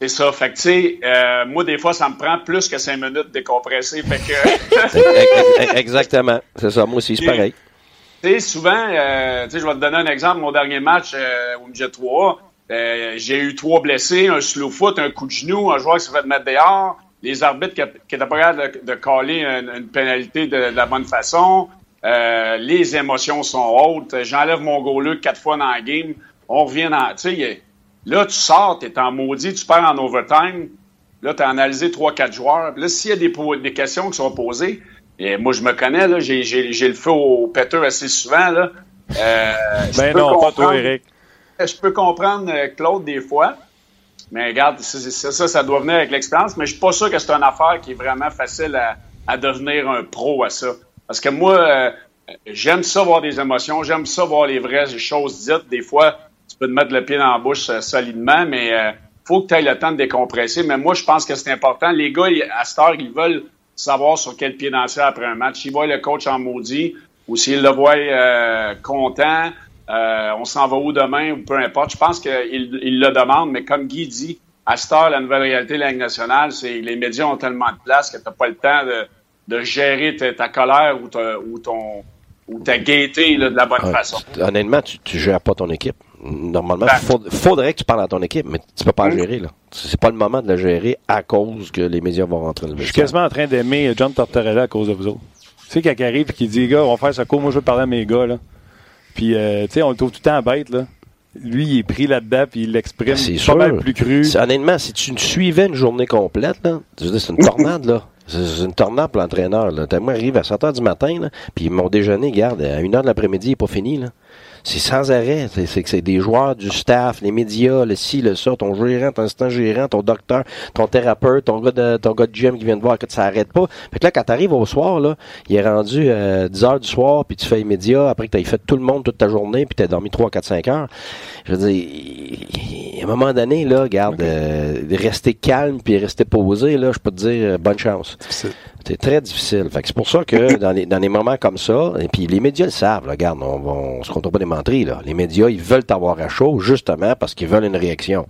C'est ça. Fait que, tu sais, euh, moi, des fois, ça me prend plus que 5 minutes de décompresser. Fait que. Ex- Exactement. C'est ça. Moi aussi, c'est pareil. Tu sais, souvent, euh, tu sais, je vais te donner un exemple. Mon dernier match euh, au midget 3, euh, j'ai eu trois blessés, un slow foot, un coup de genou, un joueur qui s'est fait mettre dehors, les arbitres qui n'étaient pas capables de, de caler une, une pénalité de, de la bonne façon, euh, les émotions sont hautes, j'enlève mon goaler quatre fois dans la game, on revient dans... Tu sais, là, tu sors, tu es en maudit, tu perds en overtime, là, tu as analysé trois, quatre joueurs, puis là, s'il y a des, des questions qui sont posées, et moi, je me connais, là, j'ai, le feu au péteur assez souvent, là. Euh, Ben non, pas toi, Eric. Je peux comprendre euh, Claude des fois, mais regarde, ça, ça doit venir avec l'expérience, mais je suis pas sûr que c'est une affaire qui est vraiment facile à, à devenir un pro à ça. Parce que moi, euh, j'aime ça voir des émotions, j'aime ça voir les vraies choses dites. Des fois, peux te mettre le pied dans la bouche euh, solidement, mais euh, faut que tu aies le temps de décompresser. Mais moi, je pense que c'est important. Les gars, à cette heure, ils veulent savoir sur quel pied danser après un match. S'ils voient le coach en maudit ou s'ils le voient euh, content, euh, on s'en va où demain ou peu importe. Je pense qu'ils ils le demandent, mais comme Guy dit, à cette heure, la nouvelle réalité de la Ligue nationale, c'est les médias ont tellement de place que tu n'as pas le temps de, de gérer ta, ta colère ou, ta, ou ton ou ta gaieté là, de la bonne façon. honnêtement, tu, tu gères pas ton équipe. Normalement, Ben. il faudrait que tu parles à ton équipe, mais tu peux pas la Mm. gérer. là. C'est pas le moment de la gérer à cause que les médias vont rentrer dans le Je suis quasiment en train d'aimer John Tortorella à cause de vous autres. Tu sais, quand il arrive et qu'il dit, gars, on va faire ce cours, moi je veux parler à mes gars, là. Puis, euh, tu sais, on le trouve tout le temps bête, là. Lui, il est pris là-dedans, puis il l'exprime C'est pas sûr. mal plus cru. Honnêtement, si tu suivais une journée complète, là, je veux dire, c'est une tornade, là. C'est une tornade pour l'entraîneur. Là. Moi, arrive à 7 heures du matin, là, puis mon déjeuner, garde, à 1 heure de l'après-midi, il n'est pas fini. Là. C'est sans arrêt. C'est, c'est que c'est des joueurs, du staff, les médias, le ci, le ça, ton gérant, ton assistant gérant, ton docteur, ton thérapeute, ton gars de, ton gars de gym qui vient de voir que ça arrête pas. Fait que là, quand t'arrives au soir, là, il est rendu euh, 10 heures du soir, puis tu fais les médias, après que t'as fait tout le monde toute ta journée, puis t'as dormi 3, 4, 5 heures. Je veux dire, à un moment donné, là, garde, euh, rester calme puis rester posé, là, je peux te dire, euh, bonne chance. C'est très difficile. Fait que c'est pour ça que dans les, dans les moments comme ça, et puis les médias le savent, là, regarde, on, se compte pas des menteries, là. Les médias, ils veulent t'avoir à chaud, justement, parce qu'ils veulent une réaction.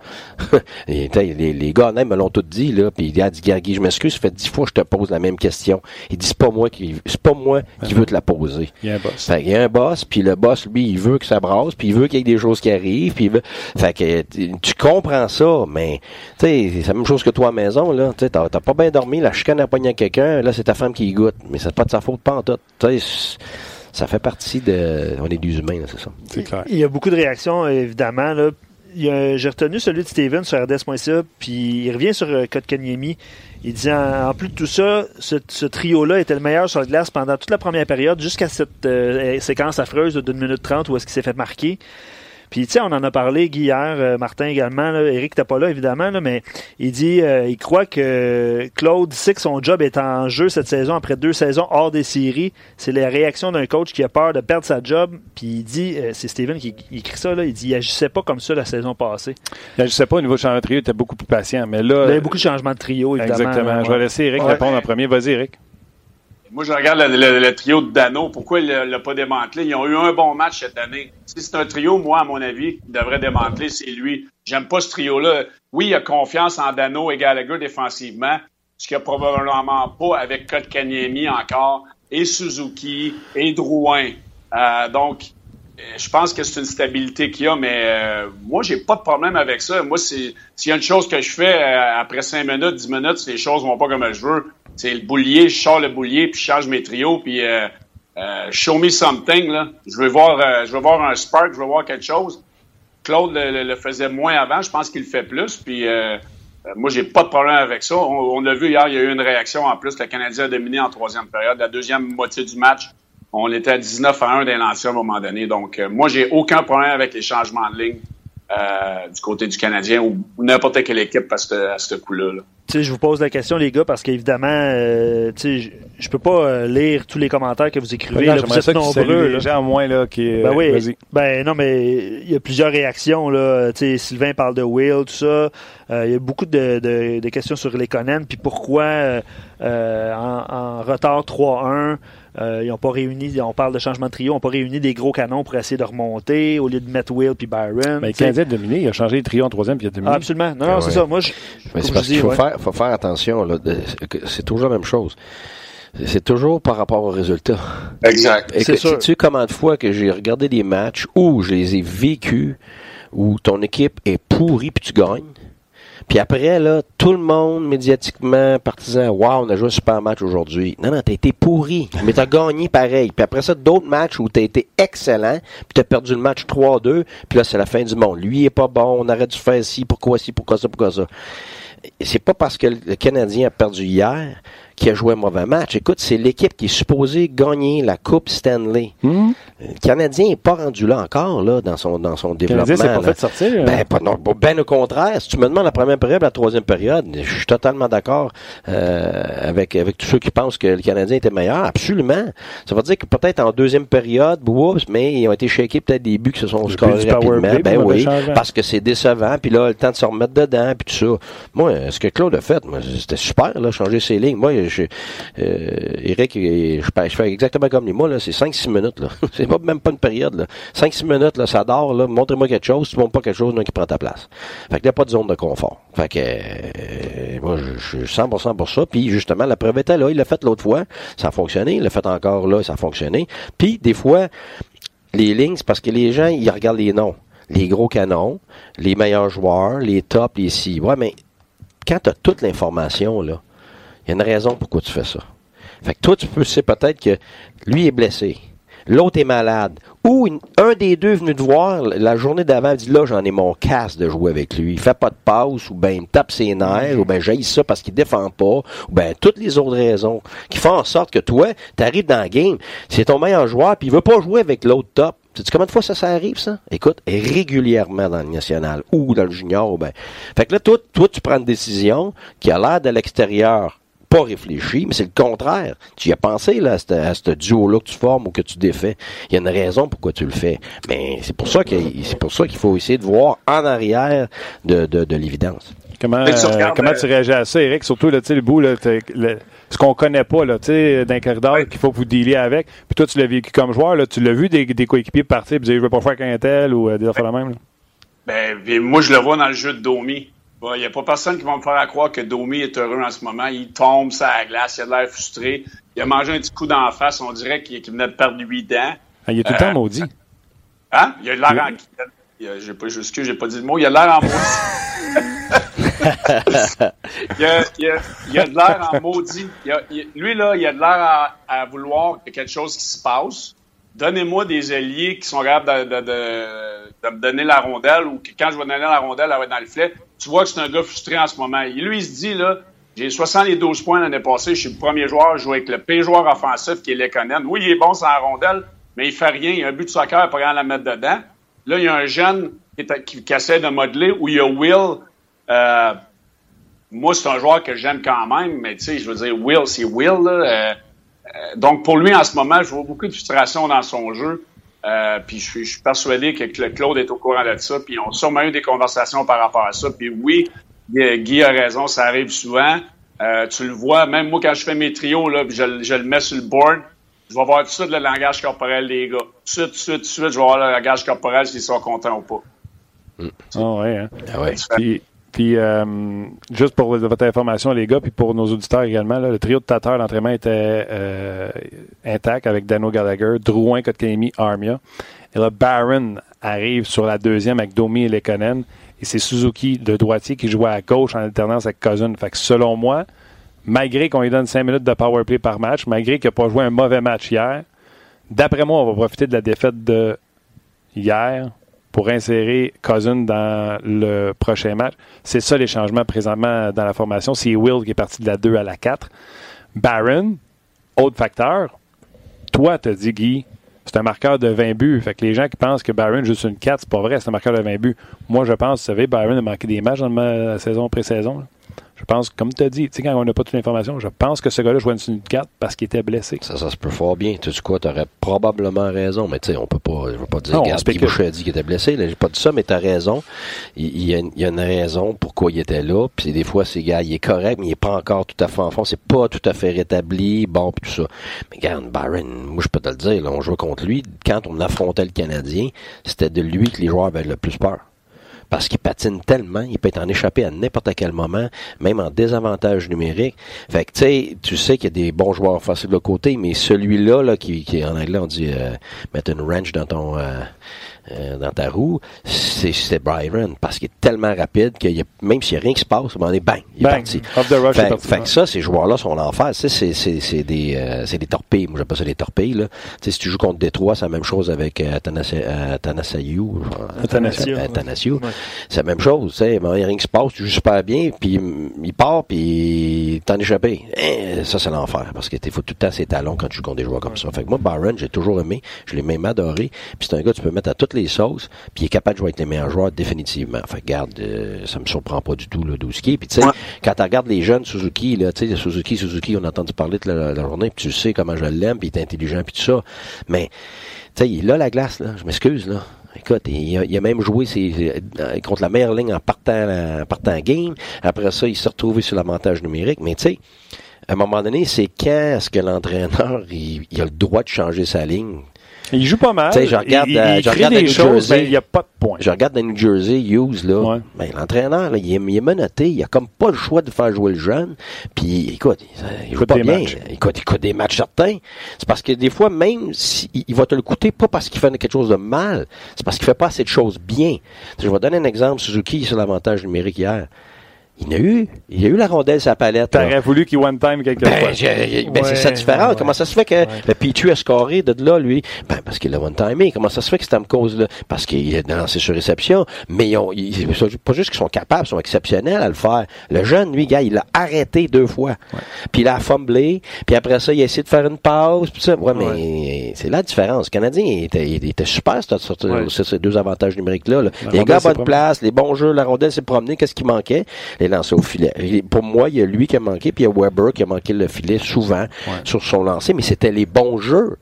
et, les, les gars, même, me l'ont tout dit, là, puis il a dit, Guy, je m'excuse, ça fait dix fois que je te pose la même question. Il dit, c'est pas moi qui, c'est pas moi qui veux te la poser. Il y a un boss. Fait qu'il y a un boss, puis le boss, lui, il veut que ça brasse, puis il veut qu'il y ait des choses qui arrivent, puis il veut... Fait que tu comprends ça, mais tu sais, c'est la même chose que toi à la maison, là. Tu sais, t'as pas bien dormi, la chicane a pogné à quelqu'un, là, c'est ta femme qui y goûte. Mais c'est pas de sa faute, pas en tout. Tu sais, c'est- ça fait partie de... On est des humains, c'est ça. C'est clair. Il y a beaucoup de réactions, évidemment. Là. Il y a- J'ai retenu celui de Steven sur RDS.ca, puis il revient sur euh, Kotkaniemi. Il dit en, en plus de tout ça, ce, ce trio-là était le meilleur sur la glace pendant toute la première période, jusqu'à cette euh, séquence affreuse d'une minute trente où est-ce qu'il s'est fait marquer. Puis, tu sais, on en a parlé, Guy, hier, euh, Martin également, là, Eric t'es pas là, évidemment, là, mais il dit, euh, il croit que Claude sait que son job est en jeu cette saison, après deux saisons hors des séries. C'est la réaction d'un coach qui a peur de perdre sa job. Puis il dit, euh, c'est Steven qui écrit ça, là, il dit, il agissait pas comme ça la saison passée. Il agissait pas au niveau de changement de trio, il était beaucoup plus patient, mais là... Il y a beaucoup de changements de trio, évidemment. Exactement. Je vais laisser Eric répondre en premier. Vas-y, Eric. Moi, je regarde le, trio de Dano. Pourquoi il ne l'a pas démantelé? Ils ont eu un bon match cette année. Si c'est un trio, moi, à mon avis, qui devrait démanteler, c'est lui. J'aime pas ce trio-là. Oui, il a confiance en Dano et Gallagher défensivement, ce qu'il a probablement pas avec Kotkaniemi encore, et Suzuki, et Drouin. Euh, donc, je pense que c'est une stabilité qu'il y a, mais euh, moi, j'ai pas de problème avec ça. Moi, s'il y a une chose que je fais euh, après 5 minutes, 10 minutes, si les choses vont pas comme je veux, c'est le boulier, je sors le boulier, puis je change mes trios, puis euh, euh, show me something. Là. Je veux voir, euh, je veux voir un spark, je veux voir quelque chose. Claude le, faisait moins avant, je pense qu'il le fait plus. Puis moi, j'ai pas de problème avec ça. On, l'a vu hier, il y a eu une réaction en plus. Le Canadien a dominé en troisième période. La deuxième moitié du match, on était à 19 à 1 d'un lancers à un moment donné. Donc, moi, j'ai aucun problème avec les changements de ligne. Du côté du Canadien ou, n'importe quelle équipe à ce coup-là. Je vous pose la question, les gars, parce qu'évidemment, euh, je ne peux pas euh, lire tous les commentaires que vous écrivez. là, vous êtes nombreux. Les gens moins là, qui. Ben oui. Ben non, mais il y a plusieurs réactions. Là. Sylvain parle de Will, tout ça. Il y a beaucoup de, de, de, questions sur les Conan. Puis pourquoi en, en, retard 3-1, euh, ils n'ont pas réuni, on parle de changement de trio, ils n'ont pas réuni des gros canons pour essayer de remonter au lieu de mettre Will puis Byron. Mais le Canadien a dominé, il a changé de trio en troisième puis il a dominé. absolument. Non, non c'est ça. Moi, je, c'est parce qu'il faut, faire, faut faire attention. c'est toujours la même chose. C'est toujours par rapport aux résultats. Exact. Et que, sais-tu combien de fois que j'ai regardé des matchs où je les ai vécus, où ton équipe est pourrie puis tu gagnes, puis après, là, tout le monde, médiatiquement, partisan, waouh, on a joué un super match aujourd'hui. Non, non, t'as été pourri, mais t'as gagné pareil. Puis après ça, d'autres matchs où t'as été excellent, puis t'as perdu le match 3-2, puis là, c'est la fin du monde. Lui, il est pas bon, on aurait dû faire ci, pourquoi ci, pourquoi ça, pourquoi ça. C'est pas parce que le Canadien a perdu hier qui a joué un mauvais match. Écoute, c'est l'équipe qui est supposée gagner la Coupe Stanley. Hmm? Le Canadien n'est pas rendu là encore, là, dans son, dans son développement. Le Canadien pas fait sortir. Euh. Ben, pas, non, ben au contraire. Si tu me demandes la première période, la troisième période, je suis totalement d'accord euh, avec, avec tous ceux qui pensent que le Canadien était meilleur. Absolument. Ça veut dire que peut-être en deuxième période, oups, mais ils ont été shakés peut-être des buts qui se sont scorés rapidement. ben oui, parce que c'est décevant. Puis là, le temps de se remettre dedans, puis tout ça. Moi, ce que Claude a fait, moi, c'était super, là, changer ses lignes. Moi, je, euh, Eric, je, fais exactement comme lui. Moi, là, c'est 5-6 minutes, là. c'est pas, même pas une période, là. 5-6 minutes, là, ça dort, là. Montrez-moi quelque chose. Si tu montres pas quelque chose, non, qui prend ta place. Fait qu'il n'y a pas de zone de confort. Fait que, euh, moi, je, suis 100% pour ça. Puis, justement, la preuve était là. Il l'a fait l'autre fois. Ça a fonctionné. Il l'a fait encore là. Ça a fonctionné. Puis, des fois, les lignes, c'est parce que les gens, ils regardent les noms. Les gros canons, les meilleurs joueurs, les tops, les si. Ouais, mais quand tu as toute l'information, là, il y a une raison pourquoi tu fais ça. Fait que toi, tu peux sais peut-être que lui est blessé. L'autre est malade. Ou un des deux est venu te voir la journée d'avant, dit là, j'en ai mon casse de jouer avec lui. Il fait pas de passe, ou ben il me tape ses nerfs, ou ben j'aille ça parce qu'il défend pas, ou ben toutes les autres raisons qui font en sorte que toi, tu arrives dans le game, c'est ton meilleur joueur, puis il veut pas jouer avec l'autre top. Sais-tu combien de fois ça, ça arrive, ça? Écoute, régulièrement dans le national ou dans le junior. Ben. Fait que là, toi, toi, tu prends une décision qui a l'air de l'extérieur pas réfléchi, mais c'est le contraire. Tu y as pensé là, à ce duo-là que tu formes ou que tu défais. Il y a une raison pourquoi tu le fais. Mais c'est pour ça que c'est pour ça qu'il faut essayer de voir en arrière de, de, de l'évidence. Comment, euh, comment tu réagis à ça, Eric? Surtout là, le bout, là, ce qu'on connaît pas là, d'un corridor qu'il faut que vous dealiez avec. Puis toi, tu l'as vécu comme joueur, là, tu l'as vu des, des coéquipiers partir et dire je veux pas faire qu'un tel ou euh, des affaires la même. Là. Ben, moi, je le vois dans le jeu de Domi. Il n'y a pas personne qui va me faire croire que Domi est heureux en ce moment. Il tombe sur la glace, il a l'air frustré. Il a mangé un petit coup d'en face. On dirait qu'il venait de perdre 8 dents. Ah, il est tout le temps euh, maudit. Hein? Il a l'air en. J'ai pas, excuse, j'ai pas dit le mot. Il a l'air en maudit. il, a, il, a, de l'air en maudit. lui, là, il a de l'air à, à, vouloir que quelque chose qui se passe. Donnez-moi des alliés qui sont capables de, de, de, me donner la rondelle ou que quand je vais donner la rondelle, elle va être dans le filet tu vois que c'est un gars frustré en ce moment. Et lui, il se dit, là, j'ai 72 points l'année passée, je suis le premier joueur, je joue avec le pire joueur offensif qui est Lekonen. Oui, il est bon sans rondelle, mais il fait rien. Il a un but de soccer, pas rien la mettre dedans. Là, il y a un jeune qui, qui, essaie de modeler où il y a Will. Euh, moi, c'est un joueur que j'aime quand même, mais tu sais, je veux dire, Will, c'est Will. Là, euh, euh, donc, pour lui, en ce moment, je vois beaucoup de frustration dans son jeu. Euh, puis je suis, persuadé que Claude est au courant de ça. Puis on a sûrement eu des conversations par rapport à ça. Puis oui, Guy a raison, ça arrive souvent. Euh, tu le vois, même moi, quand je fais mes trios, là, je, je le mets sur le board, je vais voir tout de suite le langage corporel des gars. Tout de suite, tout de suite, tout de suite, je vais voir le langage corporel s'ils sont contents ou pas. Ah ouais, hein? Ah ouais. Puis, euh, juste pour votre information, les gars, puis pour nos auditeurs également, le trio de tateurs d'entraînement était euh, intact avec Dano Gallagher, Drouin, Kotkaniemi, Armia. Et là, Barron arrive sur la deuxième avec Domi et Lekonen. Et c'est Suzuki, le droitier, qui jouait à gauche en alternance avec Cousin. Fait que selon moi, malgré qu'on lui donne cinq minutes de power play par match, malgré qu'il n'a pas joué un mauvais match hier, d'après moi, on va profiter de la défaite de hier pour insérer Cousin dans le prochain match. C'est ça les changements présentement dans la formation. C'est Will qui est parti de la 2 à la 4. Barron, autre facteur. Toi, t'as dit, Guy, c'est un marqueur de 20 buts. Fait que les gens qui pensent que Barron sur une 4, c'est pas vrai, c'est un marqueur de 20 buts. Moi, je pense, vous savez, Barron a manqué des matchs dans la saison pré-saison. Je pense, comme tu as dit, quand on n'a pas toute l'information, je pense que ce gars-là jouait une 4 parce qu'il était blessé. Ça, ça se peut fort bien. Tu sais quoi, tu aurais probablement raison, mais tu sais, on peut pas, je veux pas dire que Boucher a dit qu'il était blessé, j'ai pas dit ça, mais tu as raison. Il, y a, une raison pourquoi il était là, puis des fois, ces gars, il est correct, mais il est pas encore tout à fait en fond, c'est pas tout à fait rétabli, bon, puis tout ça. Mais regarde, Byron, moi, je peux te le dire, là, on jouait contre lui, quand on affrontait le Canadien, c'était de lui que les joueurs avaient le plus peur parce qu'il patine tellement, il peut en échappé à n'importe quel moment, même en désavantage numérique. Fait que tu sais, tu sais qu'il y a des bons joueurs offensifs de côté, mais celui-là, là, qui, qui en anglais on dit euh, mettre une wrench dans ton euh, euh, dans ta roue, c'est Byron parce qu'il est tellement rapide que y a, même s'il n'y a rien qui se passe, on est bang, il est parti. fait, que ça, ces joueurs-là sont l'enfer. C'est des, euh, des torpilles. Moi, j'appelle ça des torpilles. Là. si tu joues contre Détroit, c'est la même chose avec euh, Athanasiou. C'est la même chose. Il n'y a rien qui se passe, tu joues super bien, puis il part, puis t'en échappé. Eh, ça, c'est l'enfer parce que tu faut tout le temps ses talons quand tu joues contre des joueurs comme ça. Fait que moi, Byron, j'ai toujours aimé. Je l'ai même adoré. Puis c'est un gars que tu peux mettre à toutes les sauces, puis il est capable de jouer avec les meilleurs joueurs définitivement. Fait garde, euh, ça me surprend pas du tout le Douski. Puis tu sais, quand tu regardes les jeunes Suzuki, là, tu sais, Suzuki, Suzuki, on a entendu parler de la, journée, puis tu sais comment je l'aime, puis il est intelligent, puis tout ça. Mais tu sais, il a la glace là. Je m'excuse là. Écoute, il a, même joué euh, contre la meilleure ligne en partant, en partant game. Après ça, il s'est retrouvé sur l'avantage numérique. Mais tu sais, à un moment donné, c'est quand est-ce que l'entraîneur il, a le droit de changer sa ligne? Il joue pas mal. je regarde, il, euh, je regarde des choses, mais il n'y a pas de point. Je regarde dans New Jersey, Hughes, là. Ben, l'entraîneur, il, est, il est menotté. Il a comme pas le choix de faire jouer le jeune. Puis, écoute, il, joue pas bien. Matchs. Écoute, il coûte des matchs certains. C'est parce que des fois, même il va te le coûter, pas parce qu'il fait quelque chose de mal, c'est parce qu'il fait pas assez de choses bien. Je vais donner un exemple. Suzuki, sur l'avantage numérique hier. Il a eu. Il a eu la rondelle sa palette. T'aurais voulu qu'il one-time quelque ben, ben c'est ça différent. Comment ça se fait que le Pichu a scoré de là, lui? Ben, parce qu'il a one-timé. Comment ça se fait que cause là? Parce qu'il est lancé sur réception. Mais ils ont, ils, pas juste qu'ils sont capables, ils sont exceptionnels à le faire. Le jeune, lui, gars, il l'a arrêté deux fois. Puis il a fumblé. Puis après ça, il a essayé de faire une pause. Puis ça. Ouais, mais c'est la différence. Le Canadien, il était, il était super, sur ces deux avantages numériques-là. Les gars à bonne place, les bons jeux, la rondelle s'est promenée. Qu'est-ce qui manquait? Lancé au filet. pour moi, il y a lui qui a manqué, puis il y a Weber qui a manqué le filet souvent sur son lancer, mais c'était les bons jeux.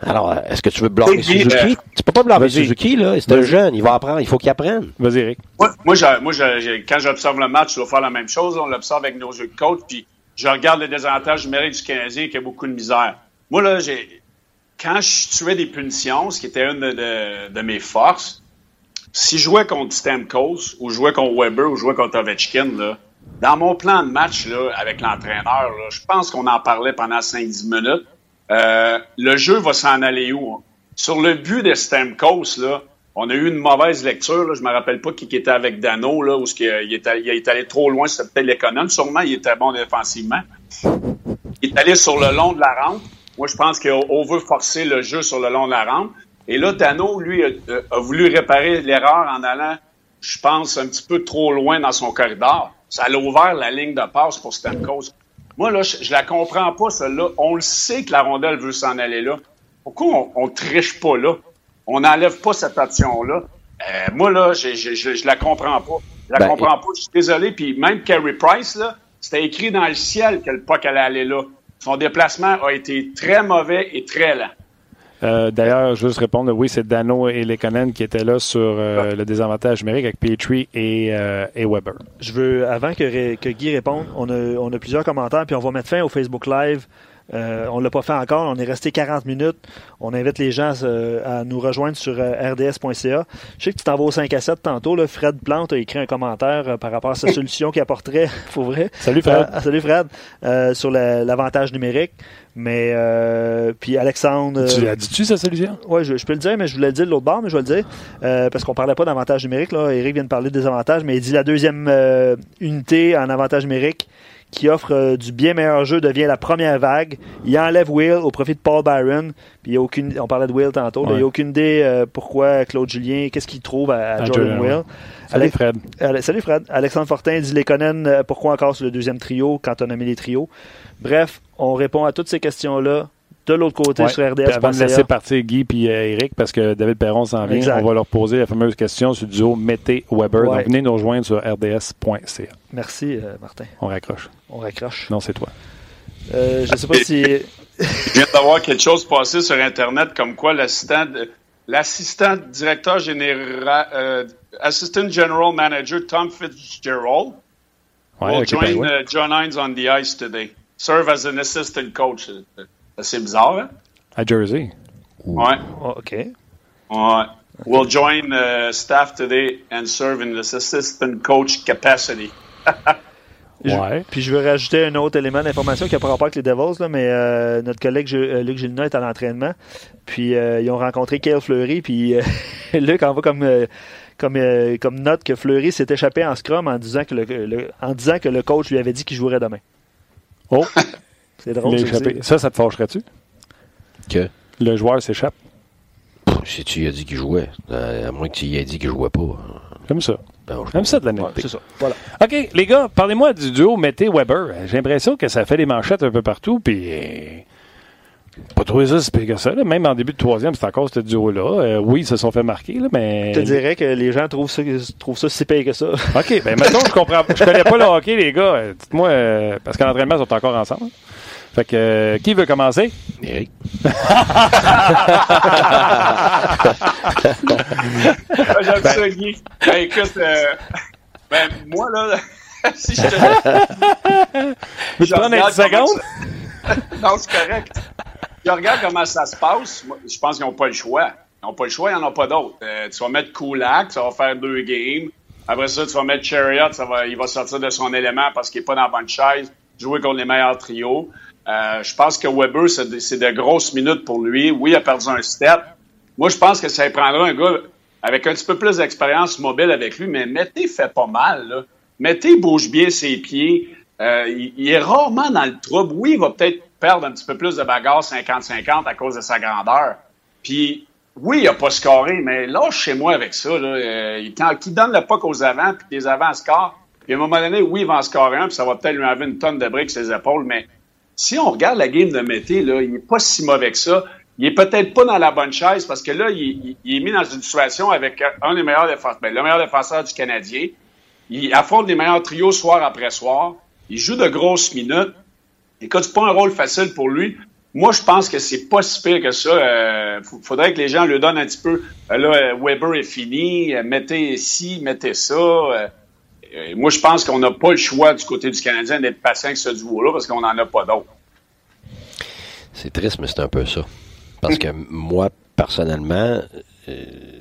Alors, est-ce que tu veux blâmer Suzuki? Euh, tu peux pas blâmer Suzuki, là. C'est un jeune, il va apprendre, il faut qu'il apprenne. Vas-y, Eric. Moi, moi, quand j'observe le match, je dois faire la même chose. On l'observe avec nos jeux de coach, puis je regarde les désavantages numériques du Canadien qui a beaucoup de misère. Moi, là, j'ai, quand je tuais des punitions, ce qui était une de, de mes forces, si je jouais contre Stamkos ou je jouais contre Weber ou je jouais contre Ovechkin, là, dans mon plan de match là, avec l'entraîneur, je pense qu'on en parlait pendant 5-10 minutes. Euh, le jeu va s'en aller où? Hein? Sur le but de Stamkos, là, on a eu une mauvaise lecture. Là. Je me rappelle pas qui était avec Dano, là, est allé, il est allé trop loin, c'était peut-être l'économe. Sûrement, il était bon défensivement. Il est allé sur le long de la rampe. Moi, je pense qu'on veut forcer le jeu sur le long de la rampe. Et là, Dano, lui, a, voulu réparer l'erreur en allant, je pense, un petit peu trop loin dans son corridor. Ça a ouvert la ligne de passe pour Stamkos. Moi, là, je, la comprends pas, celle-là. On le sait que la rondelle veut s'en aller là. Pourquoi on, on triche pas là? on n'enlève pas cette option-là. Euh, moi, là, je, je, je, la comprends pas. Je la Ben, comprends pas. Je suis désolé. Puis même Carey Price, là, c'était écrit dans le ciel que le puck allait aller là. Son déplacement a été très mauvais et très lent. Euh, D'ailleurs, juste répondre, oui, c'est Dano et Lekonen qui étaient là sur euh, le désavantage numérique avec Petrie et, euh, et Weber. Je veux, avant que Guy réponde, on a, on a plusieurs commentaires, puis on va mettre fin au Facebook Live. Euh, on l'a pas fait encore, on est resté 40 minutes. On invite les gens euh, à nous rejoindre sur euh, rds.ca. Je sais que tu t'en vas au 5 à 7 tantôt. Là. Fred Plante a écrit un commentaire par rapport à sa solution qu'il apporterait, pour vrai. Salut Fred. Salut Fred. Euh, sur la- l'avantage numérique. Mais, euh, puis Alexandre... Tu as dit-tu sa solution? oui, je, je peux le dire, mais je voulais le dire de l'autre bord, mais je vais le dire. Euh, parce qu'on parlait pas d'avantage numérique. Là. Eric vient de parler des avantages, mais il dit la deuxième euh, unité en avantage numérique qui offre euh, du bien meilleur jeu devient la première vague. Il enlève Will au profit de Paul Byron. Puis il y a aucune, on parlait de Will tantôt. Il n'y a aucune idée euh, pourquoi Claude Julien, qu'est-ce qu'il trouve à, à À Jordan Will. Salut Fred. Ale- salut Fred. Alexandre Fortin dit Lekonen, euh, pourquoi encore sur le deuxième trio quand on a mis les trios? Bref, on répond à toutes ces questions-là de l'autre côté Ouais. sur Puis avant de laisser partir Guy et Eric, parce que David Perron s'en vient, Exact. on va leur poser la fameuse question sur le duo Mété Weber. Ouais. Donc venez nous rejoindre sur rds.ca. Merci euh, Martin. On raccroche. On raccroche. Non, c'est toi. Euh, je sais pas si. Je viens d'avoir quelque chose passé sur Internet comme quoi l'assistant de- l'assistant directeur général, euh, assistant general manager Tom Fitzgerald Ouais, will join Penguins. uh, John Hines on the ice today. Serve as an assistant coach. C'est bizarre, hein? À Jersey. Ouais. Oh, OK. Ouais. Will join uh, staff today and serve in this assistant coach capacity. Je-. Puis je veux rajouter un autre élément d'information qui n'a pas rapport avec les Devils, là, mais euh, notre collègue euh, Luc Gilina est à l'entraînement. Puis euh, ils ont rencontré Kale Fleury. Puis euh, Luc envoie comme, euh, comme, euh, comme note que Fleury s'est échappé en scrum en disant que le, le- en disant que le coach lui avait dit qu'il jouerait demain. Oh, C'est drôle. ça échappé. Ça, ça te fâcherait-tu? Que, Le joueur s'échappe. si tu y as dit qu'il jouait, à moins que tu y aies dit qu'il jouait pas. J'aime ça. Ben, J'aime ça de Ouais, ça. Voilà. OK, les gars, parlez-moi du duo Mété-Weber. J'ai l'impression que ça fait des manchettes un peu partout, puis... euh, Pas trouvé ça si pire que ça. là. Même en début de troisième, c'est encore ce duo-là. Euh, oui, ils se sont fait marquer, là, mais... Je te dirais que les gens trouvent ça, trouvent ça si pire que ça. OK, ben maintenant, je comprends. Je connais pas le hockey, les gars. Euh, Dites-moi, euh, parce qu'en entraînement, ils sont encore ensemble. Fait que, euh, qui veut commencer? Eric. Ah, J'aime ça, Guy. Ben, écoute, euh, ben, moi, là, si je te. Veux-tu Je prendre un regarde 10 comment secondes? ça- non, c'est correct. Je regarde comment ça se passe. Moi, je pense qu'ils n'ont pas le choix. Ils n'ont pas le choix, ils n'en ont pas d'autres. Euh, tu vas mettre Kulak, ça va faire deux games. Après ça, tu vas mettre Chariot, ça va, il va sortir de son élément parce qu'il n'est pas dans la bonne chaise, jouer contre les meilleurs trios. Euh, je pense que Weber, c'est de, grosses minutes pour lui. Oui, il a perdu un step. Moi, je pense que ça prendra un gars avec un petit peu plus d'expérience mobile avec lui, mais Mété fait pas mal. Là. Mété bouge bien ses pieds. Euh, il, est rarement dans le trouble. Oui, il va peut-être perdre un petit peu plus de bagarre 50-50 à cause de sa grandeur. Puis, oui, il a pas scoré, mais lâche chez moi avec ça. Là. Euh, il- quand il donne le puck aux avants, puis les avants scorent, puis à un moment donné, oui, il va en scorer un, puis ça va peut-être lui enlever une tonne de briques ses épaules, mais si on regarde la game de Mété, il n'est pas si mauvais que ça. Il est peut-être pas dans la bonne chaise parce que là, il, il- il est mis dans une situation avec un des meilleurs défenseurs, ben, le meilleur défenseur du Canadien. Il affronte les meilleurs trios soir après soir. Il joue de grosses minutes. Écoute, c'est pas un rôle facile pour lui. Moi, je pense que c'est pas si pire que ça. Euh, f- faudrait que les gens le donnent un petit peu. Euh, là, euh, Weber est fini. Euh, mettez ci, mettez ça. Euh, euh, moi, je pense qu'on n'a pas le choix du côté du Canadien d'être patient avec ce duo-là parce qu'on n'en a pas d'autres. C'est triste, mais c'est un peu ça. Parce que moi, personnellement, euh,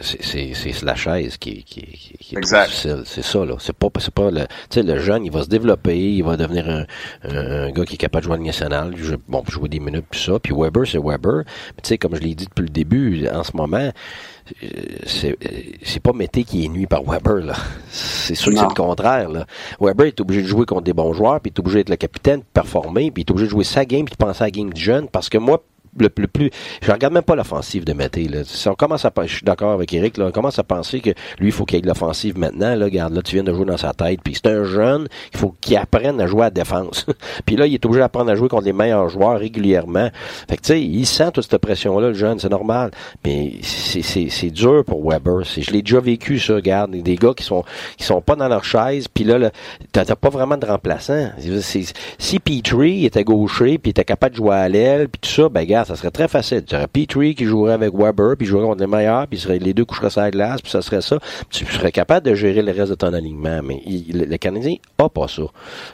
c'est- c'est c'est la chaise qui, qui, qui, qui est trop Exact. difficile. C'est ça, là. C'est pas, c'est pas le, tu sais, le jeune, il va se développer, il va devenir un, un, un gars qui est capable de jouer nationale, jouer- bon, puis jouer des minutes, puis ça. Puis Weber, c'est Weber. Mais tu sais, comme je l'ai dit depuis le début, en ce moment, euh, c'est euh, c'est pas Mété qui est nuit par Weber, là. C'est sûr que c'est le contraire, là. Weber est obligé de jouer contre des bons joueurs, puis il est obligé d'être le capitaine, de performer, puis il est obligé de jouer sa game, puis de penser à la game du jeune, parce que moi, le, plus. Je regarde même pas l'offensive de Mété. Là. On commence à, je suis d'accord avec Eric. Là, on commence à penser que lui, il faut qu'il ait de l'offensive maintenant. Là, regarde, là, tu viens de jouer dans sa tête. Puis c'est un jeune, il faut qu'il apprenne à jouer à défense. puis là, il est obligé d'apprendre à jouer contre les meilleurs joueurs régulièrement. Fait que tu sais, il sent toute cette pression-là, le jeune, c'est normal. Mais c'est dur pour Weber. Je l'ai déjà vécu, ça. Regarde, des gars qui sont qui sont pas dans leur chaise. Puis là, là t'as pas vraiment de remplaçant. Si Petrie était gaucher, puis était capable de jouer à l'aile, puis tout ça, ben regarde, ça serait très facile. Tu aurais Petrie qui jouerait avec Weber, puis jouerait contre les meilleurs, puis les deux coucheraient sur la glace, puis ça serait ça. Tu serais capable de gérer le reste de ton alignement. Mais le, Canadien a pas ça.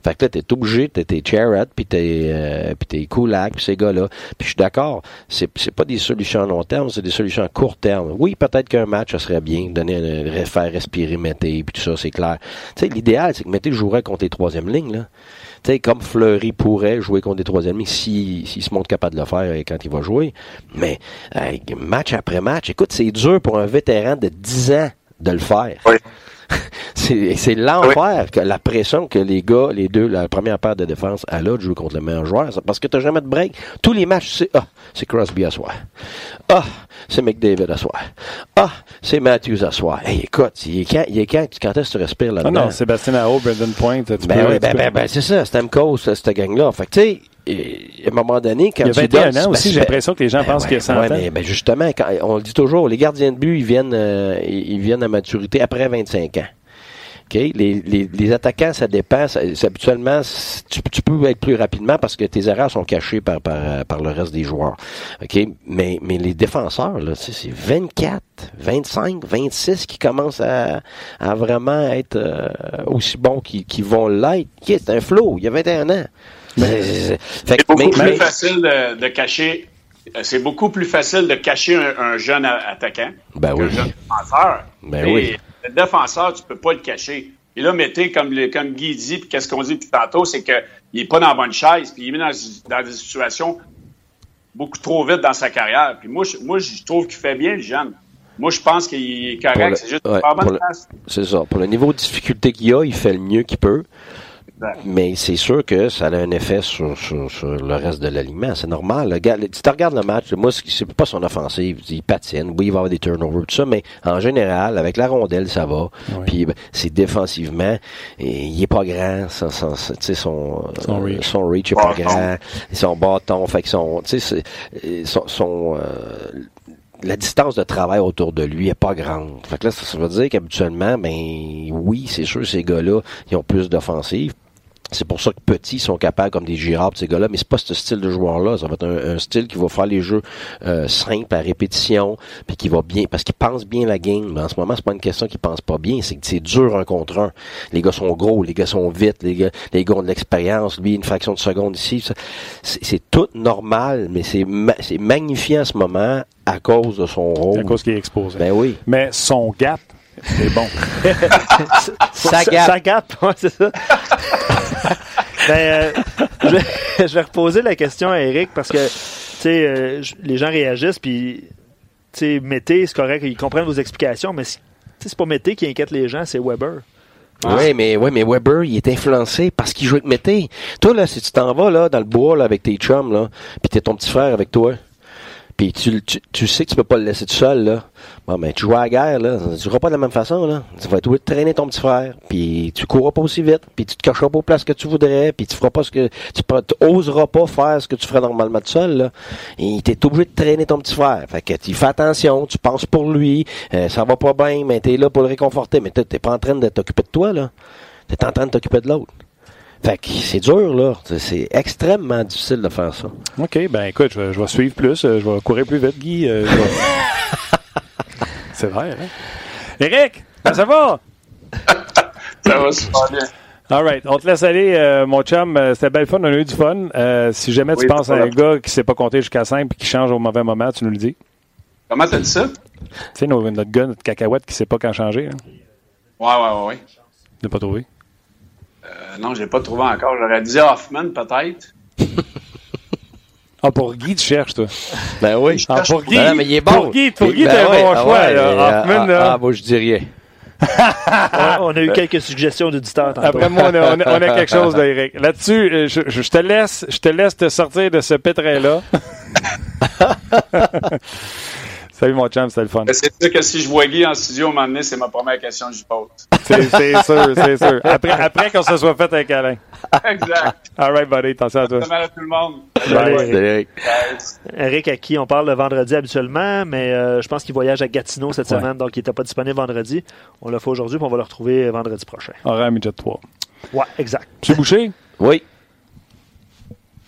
Fait que là, t'es obligé, t'es tes Charrett, puis t'es euh, Kulak, puis ces gars-là. Puis je suis d'accord, c'est c'est pas des solutions à long terme, c'est des solutions à court terme. Oui, peut-être qu'un match, ça serait bien, donner un, faire respirer Mété, puis tout ça, c'est clair. Tu sais, l'idéal, c'est que Mété jouerait contre les troisième lignes, là sais, comme Fleury pourrait jouer contre des troisièmes s'il si, se montre capable de le faire quand il va jouer. Mais match après match, écoute, c'est dur pour un vétéran de 10 ans de le faire. c'est l'enfer que la pression que les gars, les deux, la première paire de défense a là de jouer contre le meilleur joueur. Parce que t'as jamais de break. Tous les matchs, c'est ah, c'est Crosby à soi. Ah, c'est McDavid à soi. Ah, c'est Matthews à soi. Hey, écoute, il est quand, il est quand, quand est-ce que tu respires là-dedans? Ah non, Sébastien Aho, Brendan Point. ben, oui, ben, ben, ben, c'est ça, Stamkos, cette gang-là. Fait que, tu sais, à un moment donné, quand il y a 21 tu ans aussi, j'ai l'impression que les gens ben pensent qu'il y a 100 ouais, Mais, ben justement, quand, on le dit toujours, les gardiens de but, ils viennent, euh, ils viennent à maturité après 25 ans. Les, les, les, attaquants, ça dépend. habituellement, tu, tu, peux être plus rapidement parce que tes erreurs sont cachées par, par, par le reste des joueurs. OK? Mais, mais les défenseurs, là, c'est 24, 25, 26 qui commencent à, à vraiment être euh, aussi bons qu'ils vont l'être. c'est un flow. Il y a 21 ans. C'est beaucoup plus facile de, de cacher c'est beaucoup plus facile de cacher un, jeune attaquant ben qu'un jeune défenseur. Ben oui. Le défenseur, tu peux pas le cacher. Et là, mettez, comme, comme Guy dit, puis qu'est-ce qu'on dit depuis tantôt, c'est qu'il n'est pas dans la bonne chaise, puis il est mis dans, dans, des situations beaucoup trop vite dans sa carrière. Puis moi, je, moi, je trouve qu'il fait bien, le jeune. Moi, je pense qu'il est correct. C'est juste pas bonne place. C'est ça. Pour le niveau de difficulté qu'il a, il fait le mieux qu'il peut. Mais c'est sûr que ça a un effet sur, sur, le reste de l'aliment. C'est normal. si tu regardes le match, moi, c'est pas son offensive. Il patine. Oui, il va avoir des turnovers, tout ça. Mais en général, avec la rondelle, ça va. Puis ben, c'est défensivement. Et, il est pas grand. Son, son, son, son, reach. son reach est pas grand. Son bâton. Fait que son, son, son euh, la distance de travail autour de lui est pas grande. Fait que là, ça veut dire qu'habituellement, ben oui, c'est sûr, ces gars-là, ils ont plus d'offensive. C'est pour ça que petits sont capables comme des Girard, ces gars-là, mais c'est pas ce style de joueur-là. Ça va être un, style qui va faire les jeux euh, simples à répétition, puis qui va bien, parce qu'ils pensent bien la game. Mais en ce moment, c'est pas une question qu'ils pensent pas bien, c'est que c'est dur un contre un. Les gars sont gros, les gars sont vite, les gars, les gars ont de l'expérience. Lui, une fraction de seconde ici, c'est tout normal, mais c'est c'est magnifié en ce moment à cause de son rôle. À cause qu'il est exposé. Ben oui. Mais son gap, c'est bon. ça gap. Ça gap, ouais, c'est ça. ben, euh, je, vais reposer la question à Eric parce que, tu sais, euh, les gens réagissent, puis, tu sais, Mété, c'est correct, ils comprennent vos explications, mais c'est pas Mété qui inquiète les gens, c'est Weber. Oui, mais ouais, mais Weber, il est influencé parce qu'il joue avec Mété. Toi, là, si tu t'en vas là, dans le bois là, avec tes chums, là, puis t'es ton petit frère avec toi, puis tu, tu, tu, sais que tu peux pas le laisser tout seul, là. Bon, ben, tu joues à la guerre, là. Tu joueras pas de la même façon, là. Tu vas être obligé de traîner ton petit frère. Puis tu courras pas aussi vite. Puis tu te cacheras pas aux places que tu voudrais. Puis tu feras pas ce que... Tu, oseras pas faire ce que tu ferais normalement tout seul, là. Et t'es obligé de traîner ton petit frère. Fait que tu fais attention. Tu penses pour lui. Euh, ça va pas bien, mais t'es là pour le réconforter. Mais t'es pas en train de t'occuper de toi, là. T'es en train de t'occuper de l'autre. Fait que c'est dur, là. C'est extrêmement difficile de faire ça. OK, ben écoute, je vais, suivre plus. Euh, je vais courir plus vite, Guy. Euh, c'est vrai, hein? Eric, ça va? ça va super bien. All right. On te laisse aller, euh, mon chum. C'était belle fun. On a eu du fun. si jamais tu penses à un gars qui ne sait pas compter jusqu'à 5 et qui change au mauvais moment, tu nous le dis. Comment t'as dit ça? Tu sais, notre gars, notre cacahuète qui ne sait pas quand changer. Hein? Ouais, ouais, ouais, ouais. Tu pas trouvé? Euh, non, je l'ai pas trouvé encore. J'aurais dit Hoffman, peut-être. Ah, pour Guy, tu cherches, toi. Ben oui. Ah, pour Guy, ben mais il est bon. Pour Guy, pour Guy, ben t'as un bon ah choix. là. Euh, Hoffman, là. Ah, moi, je dis rien. on a eu quelques suggestions d'auditeurs. Après moi, on a, on, a, quelque chose, là, Eric. Là-dessus, euh, je, je, te laisse, je te laisse te sortir de ce pétrin-là. Salut mon champ, c'était le fun. C'est sûr que si je vois Guy en studio, à un moment donné, c'est ma première question que je pose. C'est sûr, c'est sûr. Après, après qu'on se soit fait un câlin. Exact. All right, buddy. Attention à toi. Bonne à tout le monde. Eric. Eric, à qui on parle le vendredi habituellement, mais euh, je pense qu'il voyage à Gatineau cette Ouais. semaine, donc il n'était pas disponible vendredi. On l'a fait aujourd'hui, puis on va le retrouver vendredi prochain. Horaire midget 3. Ouais, exact. Monsieur Boucher, Oui.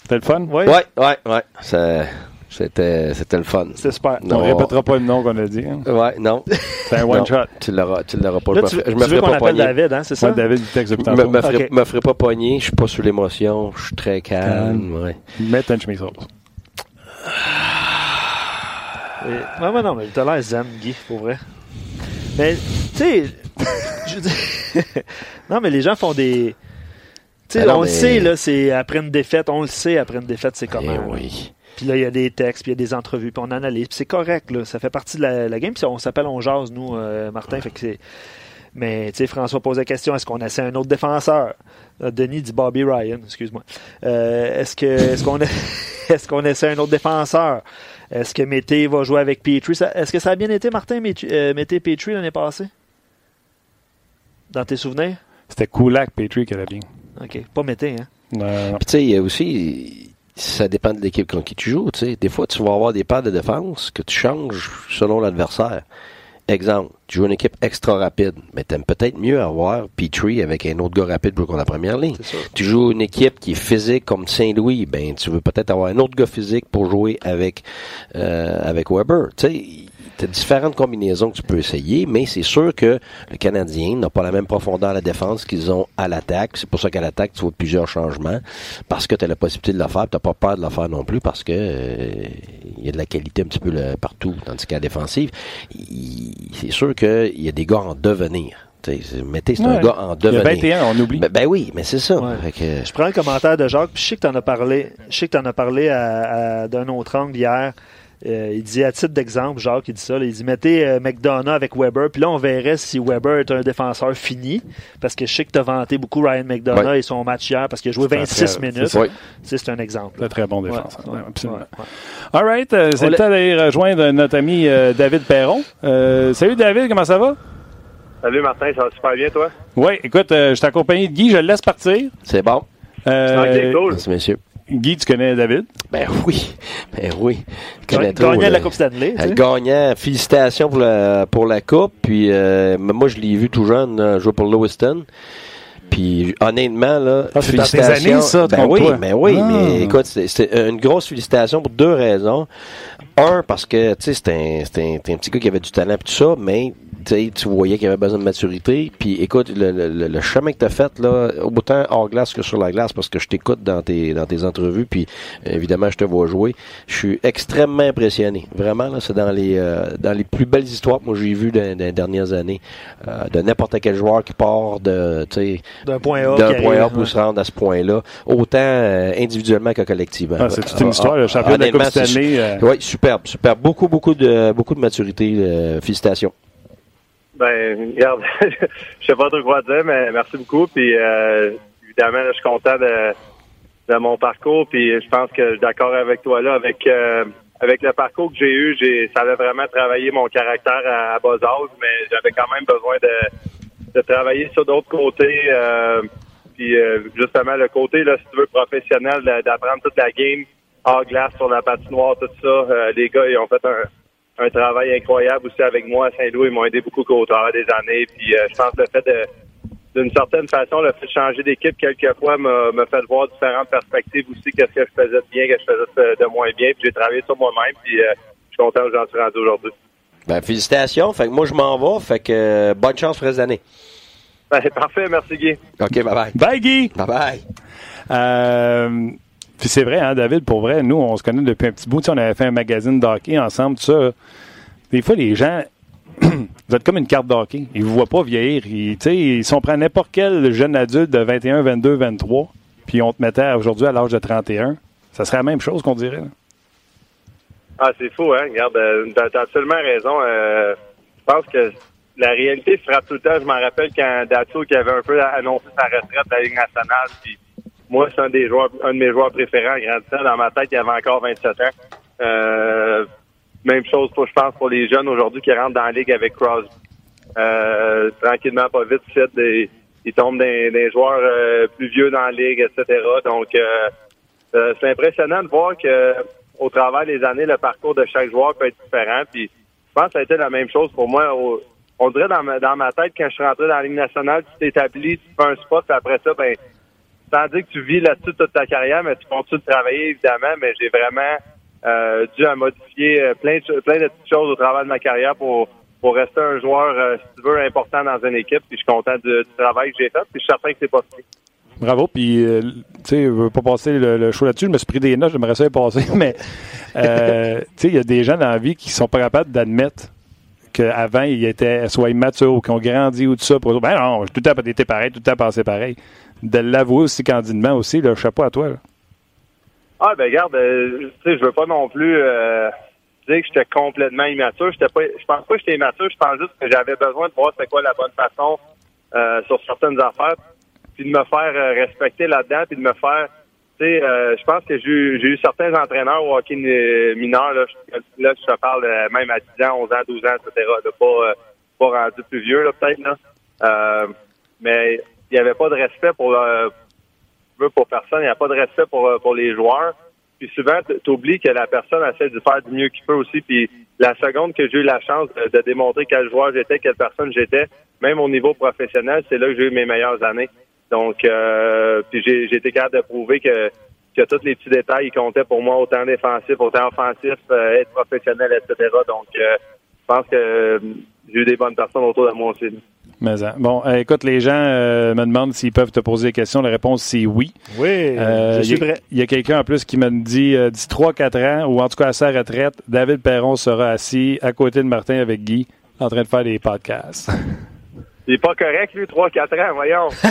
c'était le fun? Oui, Ouais, ouais, ouais. Ça- C'était, c'était le fun. c'est super. Non. On répétera pas le nom qu'on a dit. hein. Ouais, non. C'est un one Non, shot. Tu l'auras, tu l'auras pas. Là, je me tu, ferai- je me veux ferai pas pogner. David, hein, c'est ça? David, du texte Me, tantôt. me, ferai, me ferai pas pogner. Je suis pas sous l'émotion. Je suis très calme. Ouais. Mets une chemise rose. Et- Ouais, mais non, mais t'as l'air zen, Guy, pour vrai. Mais, tu sais, je dire- non, mais les gens font des. Tu sais, Ah on le sait, là, c'est après une défaite, on le sait, après une défaite, c'est comment. Eh là. oui. Puis là, il y a des textes, puis il y a des entrevues, puis on analyse, puis c'est correct, là. Ça fait partie de la, la game, puis on s'appelle On Jase, nous, euh, Martin, fait que c'est. Mais, tu sais, François pose la question est-ce qu'on essaie un autre défenseur? Euh, Denis dit Bobby Ryan, excuse-moi. Euh, est-ce que est-ce qu'on est-ce qu'on essaie un autre défenseur? Est-ce que Mété va jouer avec Petrie? Ça- Est-ce que ça a bien été, Martin, Mété, euh, Mété Petrie l'année passée? Dans tes souvenirs? C'était Kulak Petrie qui allait bien. Ok, pas Mété, hein? Euh, Puis tu sais, il y a aussi, ça dépend de l'équipe contre qui tu joues. Tu sais, des fois, tu vas avoir des paires de défense que tu changes selon l'adversaire. Exemple, tu joues une équipe extra rapide, mais t'aimes peut-être mieux avoir Petrie avec un autre gars rapide pour la première ligne. Tu joues une équipe qui est physique comme Saint-Louis, ben tu veux peut-être avoir un autre gars physique pour jouer avec euh, avec Weber. Tu sais, t'as différentes combinaisons que tu peux essayer, mais c'est sûr que le Canadien n'a pas la même profondeur à la défense qu'ils ont à l'attaque. C'est pour ça qu'à l'attaque, tu vois plusieurs changements, parce que tu as la possibilité de le faire, tu pas peur de le faire non plus, parce que euh, il y a de la qualité un petit peu là, partout, tandis qu'à la défensive, c'est sûr qu'il y a des gars en devenir. Mettez, c'est un gars en il y a devenir. 21, on oublie. Ben, ben oui, mais c'est ça. Ouais. Que- Je prends le commentaire de Jacques, puis je sais que tu en as parlé, je sais que t'en as parlé à, à- d'un autre angle hier. Euh, il dit à titre d'exemple, Jacques, il dit ça, là, il dit mettez euh, McDonough avec Weber, puis là on verrait si Weber est un défenseur fini, parce que je sais que tu as vanté beaucoup Ryan McDonough Ouais. et son match hier, parce qu'il a joué C'est un 26 très- minutes. C'est c'est un exemple. Très, très bon défenseur. ouais, absolument. ouais, ouais. All right, euh, c'est le temps d'aller rejoindre notre ami euh, David Perron. Euh, salut David, comment ça va? Salut Martin, ça va super bien toi? Oui, écoute, euh, je suis accompagné de Guy, je le laisse partir. C'est bon. Euh, ok, cool. Merci, messieurs. Guy, tu connais David? Ben oui. Ben oui. Gagnant de là. la Coupe Stanley. tu Euh, sais. Gagnant, félicitations pour la, pour la coupe. Puis euh, moi, je l'ai vu tout jeune euh, jouer pour Lewiston. Puis honnêtement, là, Ah, c'est dans tes félicitations. années, ça, ben contre oui, ben oui, Ah. mais écoute, c'est une grosse félicitation pour deux raisons. Un, parce que tu sais, c'était un, petit gars qui avait du talent et tout ça, mais tu voyais qu'il avait besoin de maturité. Puis écoute, le, le, le- le chemin que tu as fait, là, autant hors glace que sur la glace, parce que je t'écoute dans tes, dans tes entrevues, puis évidemment, je te vois jouer. Je suis extrêmement impressionné. Vraiment, là, c'est dans les euh, dans les plus belles histoires que moi j'ai vues dans, dans les dernières années. Euh, de n'importe quel joueur qui part de, tu sais, D'un point A. d'un point A pour ouais. se rendre à ce point-là, autant euh, individuellement que collectivement. Ah, c'est toute une histoire, le champion de la Coupe c'est- Stanley. euh, Oui, superbe, superbe. Beaucoup, beaucoup de beaucoup de maturité. euh, félicitations. Ben, regarde, je sais pas trop quoi dire, mais merci beaucoup. Puis euh, évidemment, là, je suis content de, de mon parcours. Puis je pense que je suis d'accord avec toi là, avec euh, avec le parcours que j'ai eu, j'ai ça avait vraiment travaillé mon caractère à, à bas âge, mais j'avais quand même besoin de, de travailler sur d'autres côtés. euh, puis euh, justement le côté là, si tu veux professionnel, d'apprendre toute la game hors glace sur la patinoire, tout ça. euh, les gars, ils ont fait un travail incroyable aussi avec moi à Saint-Louis. Ils m'ont aidé beaucoup au travers des années. Puis je pense que le fait de d'une certaine façon, le fait de changer d'équipe quelquefois m'a fait voir différentes perspectives aussi, qu'est-ce que je faisais de bien, qu'est-ce que je faisais de, moins bien. Puis j'ai travaillé sur moi-même, puis je suis content où j'en suis rendu aujourd'hui. Ben, félicitations. Fait que moi, je m'en vais. Fait que bonne chance pour les années. Ben, parfait, merci Guy. OK, bye bye. Bye, Guy! Bye bye. Euh, puis c'est vrai, hein, David, pour vrai, nous, on se connaît depuis un petit bout. Tu sais, on avait fait un magazine de hockey ensemble, tout ça. Des fois, les gens, vous êtes comme une carte de hockey. Ils vous voient pas vieillir. Ils, tu sais, ils sont prêts à n'importe quel jeune adulte de 21, 22, 23, puis on te mettait aujourd'hui à l'âge de 31, ça serait la même chose qu'on dirait. là. Ah, c'est fou, hein? Regarde, euh, t'as t'as absolument raison. Euh, je pense que la réalité frappe tout le temps. Je m'en rappelle quand Dato qui avait un peu annoncé sa retraite de la Ligue nationale. Puis moi, c'est un des joueurs, un de mes joueurs préférés en grandissant. Dans ma tête, il avait encore 27 ans. même chose, pour, je pense, pour les jeunes aujourd'hui qui rentrent dans la ligue avec Crosby. tranquillement, pas vite, des, ils tombent des, des joueurs plus vieux dans la ligue, etc. Donc, c'est impressionnant de voir que au travers des années, le parcours de chaque joueur peut être différent. Puis, je pense que ça a été la même chose pour moi. On dirait dans ma, dans ma tête, quand je suis rentré dans la Ligue nationale, tu t'établis, tu fais un spot, puis après ça, ben, sans dire que tu vis là-dessus toute ta carrière, mais tu continues de travailler, évidemment, mais j'ai vraiment euh, dû à modifier euh, plein de, plein de petites choses au travers de ma carrière pour, pour rester un joueur, euh, si tu veux, important dans une équipe. Puis je suis content du, travail que j'ai fait, puis je suis certain que c'est possible. Bravo. Puis, euh, tu sais, je veux pas passer le, le show là-dessus. Je me suis pris des notes, j'aimerais ça y passer. Mais, euh, tu sais, il y a des gens dans la vie qui sont pas capables d'admettre qu'avant, ils étaient soit immatures ou qu'ils ont grandi ou tout ça. Pour ben non, tout le temps été pareil, tout le temps pareil. De l'avouer aussi candidement aussi, le chapeau à toi. Là. Ah, ben regarde, euh, tu sais, je veux pas non plus euh, dire que j'étais complètement immature. J'étais pas, je pense pas que j'étais immature. Je pense juste que j'avais besoin de voir c'est quoi la bonne façon euh, sur certaines affaires puis de me faire euh, respecter là-dedans, puis de me faire, tu sais, euh, je pense que j'ai eu certains entraîneurs au hockey mineur, là, là, je te parle euh, même à 10 ans, 11 ans, 12 ans, etc., de pas, pas rendu plus vieux, peut-être, là. mais il n'y avait pas de respect pour, pour personne, il n'y a pas de respect pour, pour les joueurs. Puis souvent, tu oublies que la personne essaie de faire du mieux qu'il peut aussi. Puis la seconde que j'ai eu la chance de, de démontrer quel joueur j'étais, quelle personne j'étais, même au niveau professionnel, c'est là que j'ai eu mes meilleures années. Donc, euh, puis j'ai, été capable de prouver que, que tous les petits détails ils comptaient pour moi, autant défensif, autant offensif, euh, être professionnel, etc. Donc, euh, je pense que euh, j'ai eu des bonnes personnes autour de moi aussi. Mais, hein. bon, écoute, les gens me demandent s'ils peuvent te poser des questions. La réponse, c'est oui. Oui, je suis prêt. Il y a quelqu'un en plus qui me dit d'ici 3-4 ans, ou en tout cas à sa retraite, David Perron sera assis à côté de Martin avec Guy en train de faire des podcasts. Il est pas correct, lui, 3-4 ans, voyons.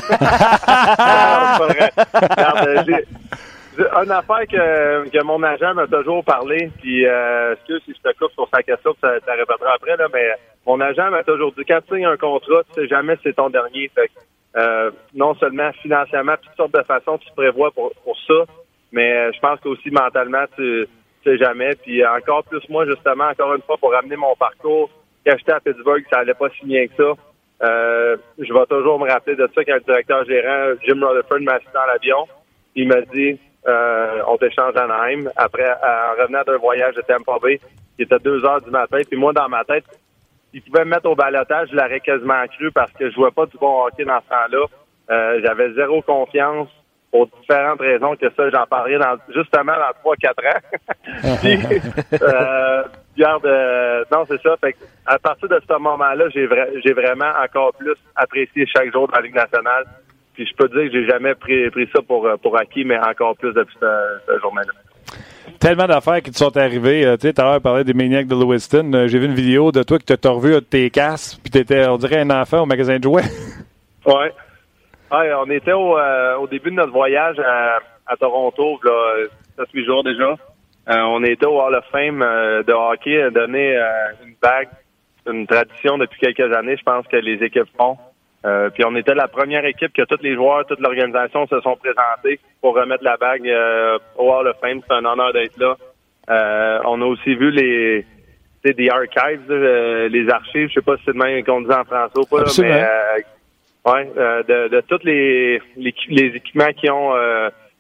non, une affaire que, que mon agent m'a toujours parlé, puis euh, excuse si je te coupe sur sa question, ça, ça répétera après, là, mais mon agent m'a toujours dit, quand tu signes un contrat, tu sais jamais si c'est ton dernier. Fait euh, non seulement financièrement, toutes sortes de façons, tu prévois pour, pour ça, mais euh, je pense qu'aussi mentalement, tu sais jamais. Puis encore plus moi, justement, encore une fois, pour ramener mon parcours, quand j'étais à Pittsburgh, ça allait pas si bien que ça. Euh, je vais toujours me rappeler de ça quand le directeur gérant Jim Rutherford m'a assis dans l'avion. Il m'a dit euh, on t'échange à Anaheim. Après, en revenant d'un voyage de Tampa Bay, il était deux heures du matin. Puis moi, dans ma tête, il pouvait me mettre au balotage, je l'aurais quasiment cru parce que je vois pas du bon hockey dans ce temps-là. Euh, j'avais zéro confiance pour différentes raisons que ça, j'en parlerai dans, justement dans trois, quatre ans. Puis, euh, Garde, euh, non, c'est ça. Fait à partir de ce moment-là, j'ai, j'ai vraiment encore plus apprécié chaque jour dans la Ligue nationale. Puis je peux dire que j'ai jamais pris, pris ça pour, euh, pour acquis, mais encore plus depuis ce, jour-là. Tellement d'affaires qui te sont arrivées. Euh, tu sais, tout à l'heure, parlais des maniacs de Lewiston. j'ai vu une vidéo de toi que tu as revu de tes casques, puis tu étais, on dirait, un enfant au magasin de jouets. ouais. ouais on était au, au début de notre voyage à, à Toronto, là, 7-8 jours déjà. Euh, on était au Hall of Fame euh, de hockey, a donné euh, une bague. C'est une tradition depuis quelques années, je pense que les équipes font. puis on était la première équipe que tous les joueurs, toute l'organisation se sont présentés pour remettre la bague au Hall of Fame. C'est un honneur d'être là. on a aussi vu les des archives, les archives, je sais pas si c'est le même qu'on dit en français ou pas, mais ouais, de, de tous les, les, les équipements qui ont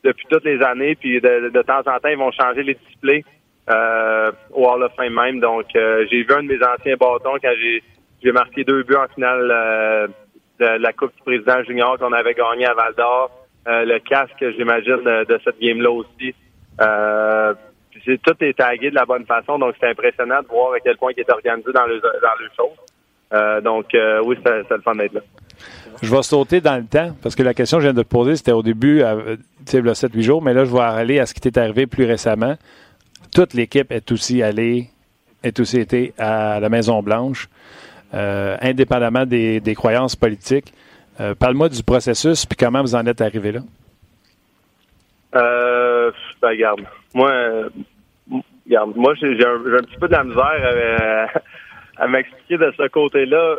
depuis toutes les années. Puis de, temps en temps, ils vont changer les displays euh, au Hall of Fame même. Donc, euh, j'ai vu un de mes anciens bâtons quand j'ai marqué deux buts en finale euh, de la Coupe du Président Junior qu'on avait gagné à Val d'Or. Euh, le casque, j'imagine, de, cette game-là aussi. c'est, tout est tagué de la bonne façon, donc c'est impressionnant de voir à quel point il est organisé dans le dans le show. Donc oui, c'est, le fun d'être là. Je vais sauter dans le temps parce que la question que je viens de te poser, c'était au début, tu sais, le 7-8 jours, mais là, je vais aller à ce qui t'est arrivé plus récemment. Toute l'équipe est aussi allée, est aussi été à la Maison-Blanche, euh, indépendamment des, croyances politiques. Euh, parle-moi du processus puis comment vous en êtes arrivé là. Euh, ben, regarde, moi, regarde, moi, j'ai un, un, petit peu de la misère à, m'expliquer de ce côté-là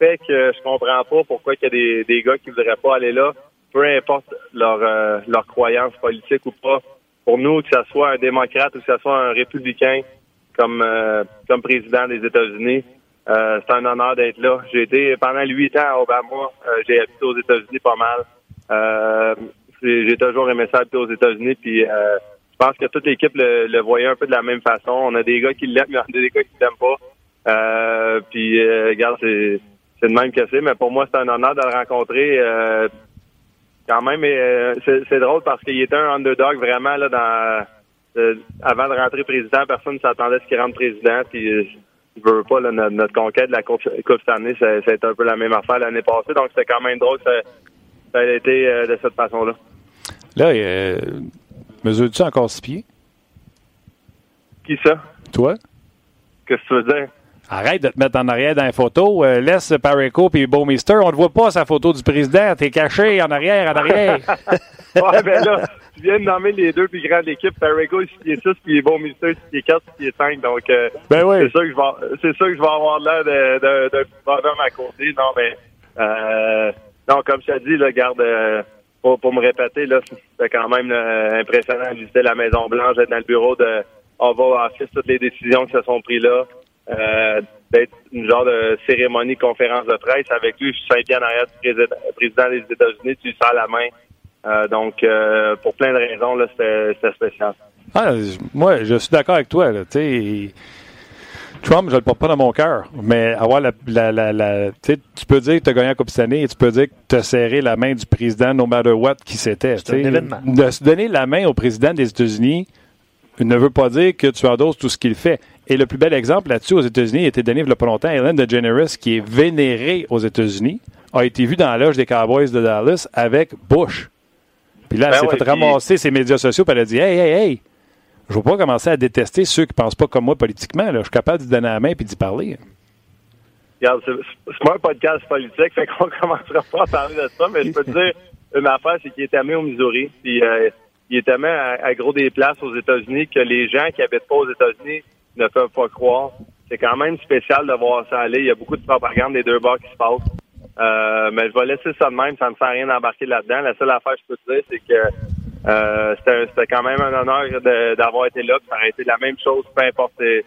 que je comprends pas pourquoi il y a des, des gars qui voudraient pas aller là, peu importe leur, euh, leur croyance politique ou pas. pour nous, que ce soit un démocrate ou que ce soit un républicain comme, comme président des États-Unis, c'est un honneur d'être là. J'ai été pendant huit ans à Obama. j'ai habité aux États-Unis pas mal. j'ai toujours aimé ça habiter aux États-Unis. Puis je pense que toute l'équipe le, voyait un peu de la même façon. On a des gars qui l'aiment, on a des gars qui l'aiment pas. Euh, puis, euh, regarde, c'est, c'est le même que c'est, mais pour moi, c'est un honneur de le rencontrer. Euh, quand même, c'est, drôle parce qu'il était un underdog vraiment là dans avant de rentrer président, personne ne s'attendait à ce qu'il rentre président. Puis, je veux pas notre, conquête de la coupe, cette année, c'est, un peu la même affaire l'année passée. Donc, c'était quand même drôle que ça, a été de cette façon-là. Là, Mesures-tu encore six pieds? Qui ça? Toi? Qu'est-ce que tu veux dire? Arrête de te mettre en arrière dans les photos. Euh, laisse Parico et Beaumister. On ne voit pas sa photo du président. T'es caché en arrière, en arrière. ouais, ben là, tu viens de nommer les deux plus grands de l'équipe. Parico, 6 pieds 6, puis Beaumister, 6 pieds 4, 6 pieds 5. Donc, euh, ben oui. c'est sûr que je vais, c'est sûr que je vais avoir l'air de, de à côté. Non, mais, euh, non, comme je t'ai dit, là, garde, euh, pour, pour me répéter, là, c'était quand même impressionnant de visiter la Maison Blanche, d'être dans le bureau de Oval Office, toutes les décisions qui se sont prises là, d'être une genre de cérémonie, conférence de presse avec lui. Je suis cinq ans arrière du président des États-Unis, tu lui sers la main. Euh, donc, euh, pour plein de raisons, là, c'était spécial. Ah, moi, je suis d'accord avec toi. Là, Trump, je le porte pas dans mon cœur, mais avoir la, la, la, la tu peux dire que tu as gagné la Coupe cette année et tu peux dire que tu as serré la main du président, no matter what, qui c'était. C'est un événement. De se donner la main au président des États-Unis ne veut pas dire que tu endosses tout ce qu'il fait. Et le plus bel exemple là-dessus aux États-Unis a été donné il y a pas longtemps. Ellen DeGeneres, qui est vénérée aux États-Unis, a été vue dans la loge des Cowboys de Dallas avec Bush. Puis là, elle ben s'est fait ramasser ses médias sociaux, puis elle a dit Hey, hey, hey, je ne veux pas commencer à détester ceux qui ne pensent pas comme moi politiquement. Je suis capable de donner la main et d'y parler. Regarde, c'est pas un podcast politique, fait qu'on commencera pas à parler de ça, mais je peux te dire une affaire, c'est qu'il est aimé au Missouri, puis euh, il est aimé à, gros des places aux États-Unis que les gens qui habitent pas aux États-Unis ne peuvent pas croire. C'est quand même spécial de voir ça aller. Il y a beaucoup de propagande des deux bords qui se passent. Euh, mais je vais laisser ça de même, ça ne me fait rien d'embarquer là-dedans. La seule affaire que je peux te dire, c'est que euh, c'était quand même un honneur d'avoir été là. Ça aurait été la même chose, peu importe. Tu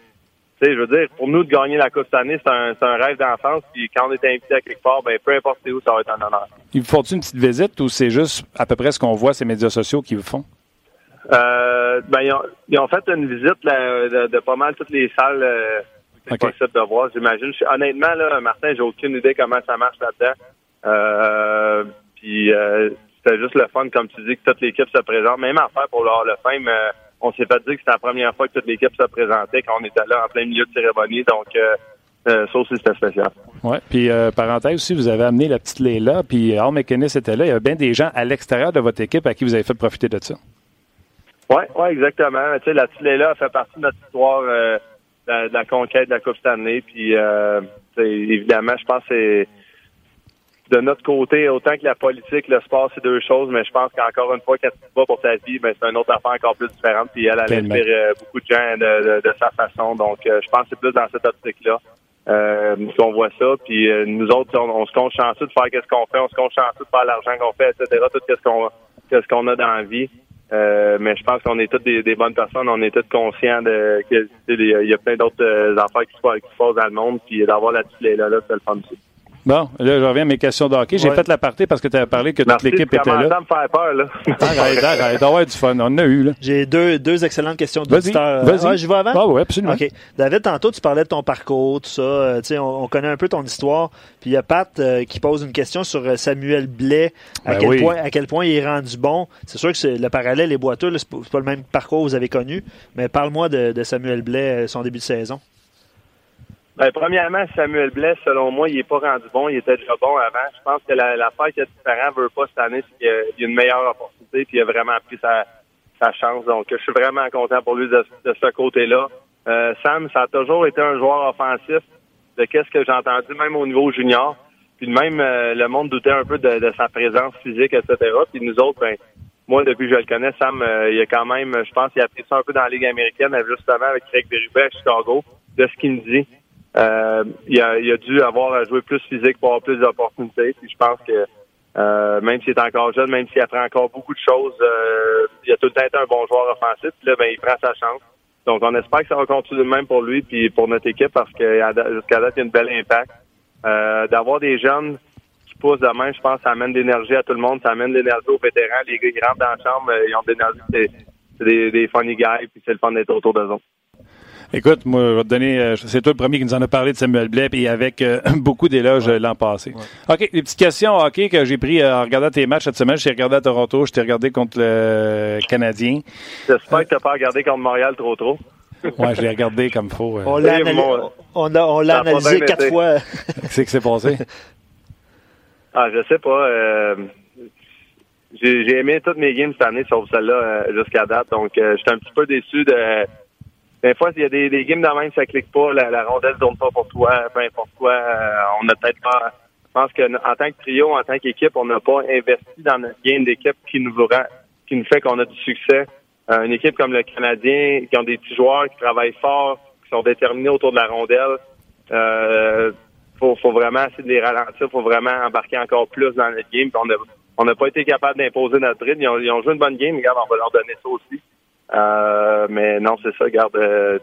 sais, je veux dire, pour nous de gagner la Coupe cette année, c'est un, un, rêve d'enfance. Puis quand on est invité à quelque part, ben peu importe où, ça va être un honneur. Ils vous font une petite visite ou c'est juste à peu près ce qu'on voit ces médias sociaux qui vous font? Euh, ben, ils ont, fait une visite de, pas mal toutes les salles euh, c'est possible de voir, j'imagine. Honnêtement, là, Martin, j'ai aucune idée comment ça marche là-dedans. Euh, puis euh, c'était juste le fun, comme tu dis, que toute l'équipe se présente. Même affaire pour le Hall of Fame, euh, on s'est pas dit que c'était la première fois que toute l'équipe se présentait, quand on était là en plein milieu de cérémonie. Donc, euh, euh, ça aussi, c'était spécial. Oui, puis parenthèse aussi, vous avez amené la petite Leila, puis Al McInnes était là. Il y avait bien des gens à l'extérieur de votre équipe à qui vous avez fait profiter de ça. Oui, ouais, exactement. Tu sais, la petite Leila a fait partie de notre histoire de, la conquête de la Coupe Stanley. Puis, évidemment, je pense que c'est de notre côté, autant que la politique, le sport, c'est deux choses, mais je pense qu'encore une fois, quand tu vas pour ta vie, ben, c'est une autre affaire encore plus différente. Puis elle, elle inspire euh, beaucoup de gens de, de, sa façon. Donc, euh, je pense que c'est plus dans cette optique-là euh, qu'on voit ça. Puis euh, nous autres, on, se compte chanceux de faire qu'est-ce qu'on fait, on se compte chanceux de faire l'argent qu'on fait, etc. Tout qu'est-ce qu'on qu'est-ce qu'on a dans la vie. Mais je pense qu'on est toutes des, bonnes personnes, on est tous conscients de qu'il y a plein d'autres affaires qui se, passent dans le monde, puis d'avoir la petite là, là c'est le fun aussi. Bon, là, je reviens à mes questions de hockey. J'ai fait la partie parce que tu avais parlé que toute l'équipe était là. Ça me faire peur, là. arrête, arrête. On va du fun. On en a eu, là. J'ai deux, deux excellentes questions d'auditeurs. Vas-y. vas je vais avant? Ah, oui, absolument. OK. David, tantôt, tu parlais de ton parcours, tout ça. Euh, tu sais, on, connaît un peu ton histoire. Puis il y a Pat euh, qui pose une question sur euh, Samuel Blais. À, ben quel point, à quel point il est rendu bon? C'est sûr que le parallèle est boiteux. C'est pas, pas le même parcours que vous avez connu. Mais parle-moi de, de Samuel Blais, son début de saison. Ben, premièrement, Samuel Blais, selon moi, il est pas rendu bon. Il était déjà bon avant. Je pense que l'affaire qui est différente veut pas cette année, c'est qu'il y a une meilleure opportunité puis il a vraiment pris sa, sa chance. Donc, je suis vraiment content pour lui de, ce côté-là. Euh, Sam, ça a toujours été un joueur offensif de qu'est-ce que j'ai entendu, même au niveau junior. Puis même, euh, le monde doutait un peu de, sa présence physique, etc. Puis nous autres, ben, moi, depuis que je le connais, Sam, euh, il a quand même, je pense qu'il a pris ça un peu dans la Ligue américaine, justement avec Craig Berube à Chicago, de ce qu'il me dit. Euh, il, a, il, a, dû avoir à jouer plus physique pour avoir plus d'opportunités. Puis je pense que Euh, même s'il est encore jeune, même s'il apprend encore beaucoup de choses, euh, il a tout le temps été un bon joueur offensif. Puis là, ben, il prend sa chance. Donc, on espère que ça va continuer de même pour lui puis pour notre équipe parce que jusqu'à date, il y a une belle impact. Euh, D'avoir des jeunes qui poussent de même, je pense, ça amène de l'énergie à tout le monde, ça amène de l'énergie aux vétérans. Les gars, qui rentrent dans la chambre, euh, ils ont de l'énergie. C'est des, des funny guys, puis c'est le fun d'être autour d'eux autres. Écoute, moi, je vais te donner. Euh, c'est toi le premier qui nous en a parlé de Samuel Blais, et avec euh, beaucoup d'éloges l'an passé. OK, les petites questions hockey que j'ai pris euh, en regardant tes matchs cette semaine. Je t'ai regardé à Toronto, je t'ai regardé contre le Canadien. J'espère que tu n'as pas regardé contre Montréal trop trop. Oui, je l'ai regardé comme faux. On l'a analysé, quatre fois. Qu'est-ce qui s'est passé? Ah, je sais pas. j'ai aimé toutes mes games cette année, sauf celle-là jusqu'à date. Donc, j'étais un petit peu déçu de des fois, il y a des, des games de même, ça clique pas, la, la rondelle ne tourne pas pour toi, peu importe quoi. Euh, on a peut-être pas. Je pense que en tant que trio, en tant qu'équipe, on n'a pas investi dans notre game d'équipe qui nous rend, qui nous fait qu'on a du succès. Euh, une équipe comme le Canadien, qui ont des petits joueurs qui travaillent fort, qui sont déterminés autour de la rondelle. Euh, faut, faut vraiment essayer de les ralentir, faut vraiment embarquer encore plus dans notre game. on n'a on pas été capable d'imposer notre rythme. Ils ont, ils ont joué une bonne game, regarde, on va leur donner ça aussi. Euh, mais non, c'est ça, garde. Euh,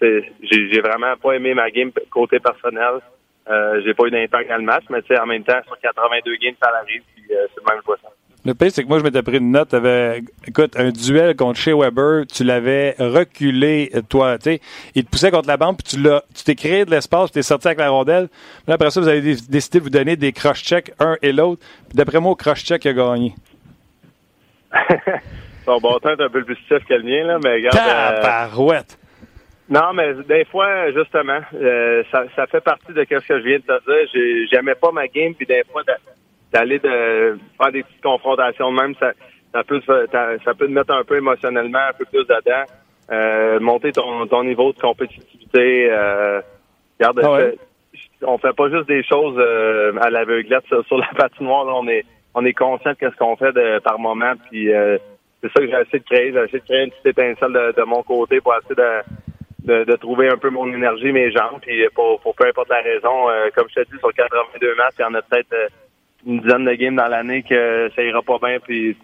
j'ai vraiment pas aimé ma game côté personnel. Euh, j'ai pas eu d'impact dans le match, mais tu sais, en même temps, sur 82 games, ça arrive, puis euh, c'est le même ça. Le pire, c'est que moi, je m'étais pris une note. Avais, écoute, un duel contre Shea Weber, tu l'avais reculé, toi, tu sais. Il te poussait contre la bande, puis tu l'as, tu t'es créé de l'espace, tu t'es sorti avec la rondelle. Là, après ça, vous avez décidé de vous donner des cross-checks, un et l'autre. D'après moi, au cross-check, il a gagné. Son bâton est un peu plus stiff que le mien, là, mais regarde. Euh, parouette! non, mais des fois, justement, euh, ça, ça fait partie de ce que je viens de te dire. J'aimais pas ma game, puis des fois, d'aller de faire des petites confrontations même, ça, ça peut ça peut te mettre un peu émotionnellement, un peu plus dedans. Euh, monter ton, ton niveau de compétitivité. Euh, regarde, ah on fait pas juste des choses euh, à l'aveuglette sur, la patinoire. Là, on est on est conscient de ce qu'on fait de, par moment. Puis euh, c'est ça que j'ai essayé de créer. J'ai essayé de créer une petite étincelle de, mon côté pour essayer de, de, trouver un peu mon énergie, mes jambes. Puis pour, peu importe la raison, euh, comme je te dis, sur 82 matchs, il y en a peut-être euh, une dizaine de games dans l'année que ça ira pas bien. Puis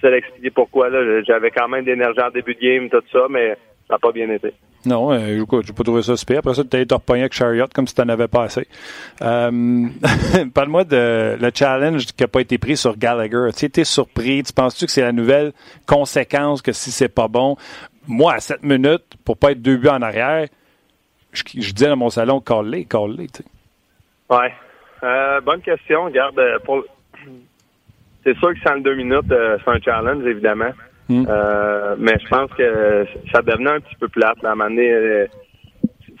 c'est d'expliquer pourquoi. J'avais quand même d'énergie en début de game, tout ça, mais n'a pas bien été. Non, euh, écoute, j'ai pas trouvé ça super. Après ça, tu été repogné avec Chariot comme si tu n'en avais pas assez. Euh, Parle-moi de le challenge qui n'a pas été pris sur Gallagher. Tu étais surpris? Tu penses-tu que c'est la nouvelle conséquence que si c'est pas bon? Moi, à 7 minutes, pour pas être deux buts en arrière, je, disais dans mon salon, call-les, call-les. Ouais. Euh, bonne question. Regarde, euh, pour... c'est sûr que sans le deux minutes, c'est un challenge, évidemment. Mm. Euh, mais je pense que ça devenait un petit peu plate. À un moment donné, euh,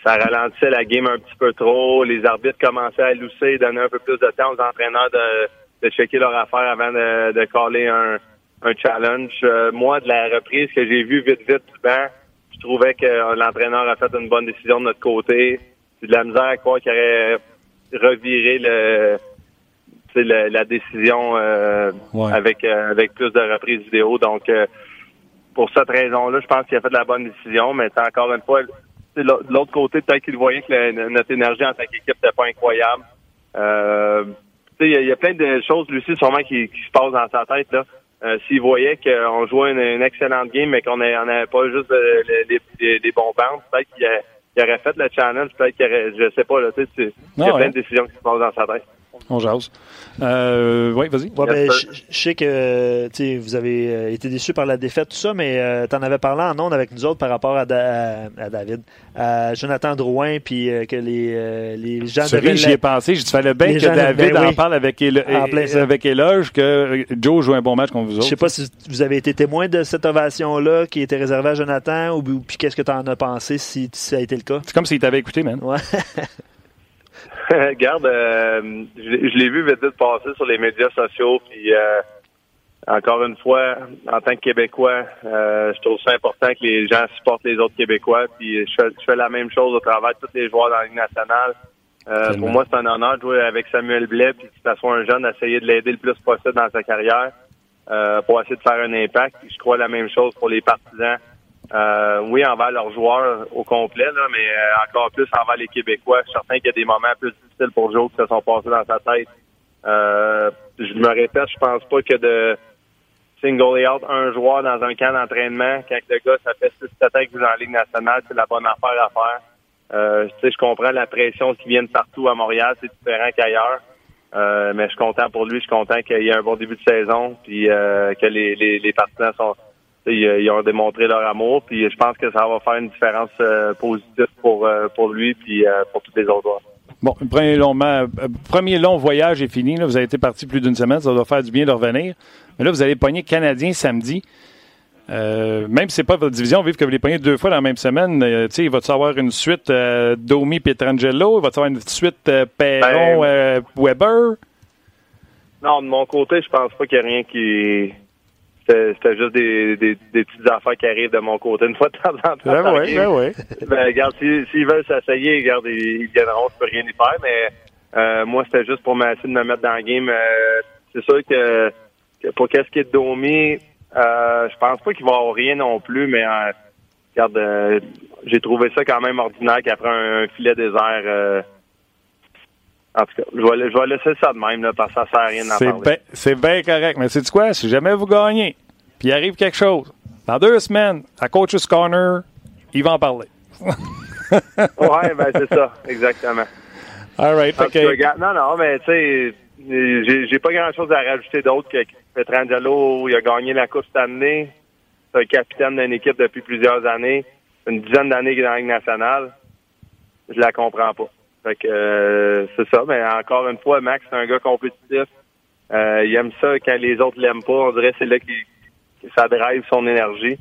ça ralentissait la game un petit peu trop. Les arbitres commençaient à lousser, donner un peu plus de temps aux entraîneurs de, checker leur affaire avant de, de caller un, challenge. Euh, moi, de la reprise que j'ai vue vite, vite du je trouvais que l'entraîneur a fait une bonne décision de notre côté. C'est de la misère à croire qu'il aurait reviré le la décision euh, avec euh, avec plus de reprises vidéo. Donc, euh, pour cette raison-là, je pense qu'il a fait de la bonne décision. Mais encore une fois, de l'autre côté, peut-être qu'il voyait que notre énergie en tant qu'équipe n'était pas incroyable. il y, a plein de choses, Lucie, sûrement qui, qui se passent dans sa tête. là. S'il voyait qu'on jouait une, excellente game, mais qu'on n'avait pas juste des bons bandes, peut-être qu'il aurait fait le challenge, peut-être qu'il aurait, je sais pas, là, tu sais, il y a plein de décisions qui se passent dans sa tête. On jase. Euh, oui, vas-y. Ben, je, sais que vous avez euh, été déçu par la défaite, tout ça, mais euh, tu en avais parlé en ondes avec nous autres par rapport à, David, à Jonathan Drouin, puis que les, les gens devaient... j'y ai pensé. Je fallait bien que David ben en parle avec, avec Éloge, que Joe joue un bon match contre vous autres. Je sais pas si vous avez été témoin de cette ovation-là qui était réservée à Jonathan, ou, puis qu'est-ce que tu en as pensé si ça a été le cas? C'est comme s'il t'avait écouté, man. Ouais. Regarde, euh, je, l'ai vu vite, vite passer sur les médias sociaux, puis euh, encore une fois, en tant que Québécois, euh, je trouve ça important que les gens supportent les autres Québécois, puis je fais, la même chose au travers de tous les joueurs dans la Ligue nationale. pour moi, c'est un honneur de jouer avec Samuel Blais, puis que ce soit un jeune, essayer de l'aider le plus possible dans sa carrière pour essayer de faire un impact. Je crois la même chose pour les partisans. Euh, oui, envers leurs joueurs au complet, là, mais euh, encore plus envers les Québécois. Je suis certain qu'il y a des moments plus difficiles pour Joe qui se sont passés dans sa tête Euh, je me répète, je pense pas que de single out un joueur dans un camp d'entraînement, quand le gars, ça fait 6-7 ans qu'il joue en Ligue nationale, c'est la bonne affaire à faire. Euh, tu sais, je comprends la pression qui vient de partout à Montréal, c'est différent qu'ailleurs. Euh, mais je suis content pour lui, je suis content qu'il y ait un bon début de saison, puis euh, que les, les, les partisans sont ils, ont démontré leur amour, puis je pense que ça va faire une différence euh, positive pour pour lui puis pour tous les autres joueurs. Bon, le premier long, premier long voyage est fini. Là. Vous avez été parti plus d'une semaine, ça doit faire du bien de revenir. Mais là, vous allez pogner Canadien samedi. Euh, même si ce n'est pas votre division, vu que vous les pognez deux fois dans la même semaine, euh, il va y avoir une suite euh, Domi Pietrangelo, il va y avoir une suite euh, Perron ben, Weber? Non, de mon côté, je pense pas qu'il y a rien qui. C'était juste des, des, petites affaires qui arrivent de mon côté une fois de temps en temps. Ben oui, ben oui. Ben, regarde, s'ils veulent s'essayer, regarde, ils, viendront, je peux rien y faire, mais moi, c'était juste pour m'essayer de me mettre dans le game. c'est sûr que, que pour qu'est-ce qui est de Domi, euh, je pense pas qu'il va avoir rien non plus, mais euh, regarde, euh, j'ai trouvé ça quand même ordinaire qu'après un, filet désert. En tout cas, je vais, je vais laisser ça de même là, parce que ça sert à rien d'en parler. c'est bien correct, mais c'est quoi? Si jamais vous gagnez, puis il arrive quelque chose, dans deux semaines, à Coach's Corner, il va en parler. ouais, ben c'est ça, exactement. All right, okay. non, non, mais tu sais, j'ai, j'ai pas grand-chose à rajouter d'autre que Petrangelo, il a gagné la Coupe cette année. C'est un capitaine d'une équipe depuis plusieurs années. Une dizaine d'années dans la Ligue nationale. Je la comprends pas. Fait que euh, c'est ça. Mais encore une fois, Max, c'est un gars compétitif. Euh, il aime ça quand les autres l'aiment pas. On dirait que c'est là qu'il ça drive son énergie.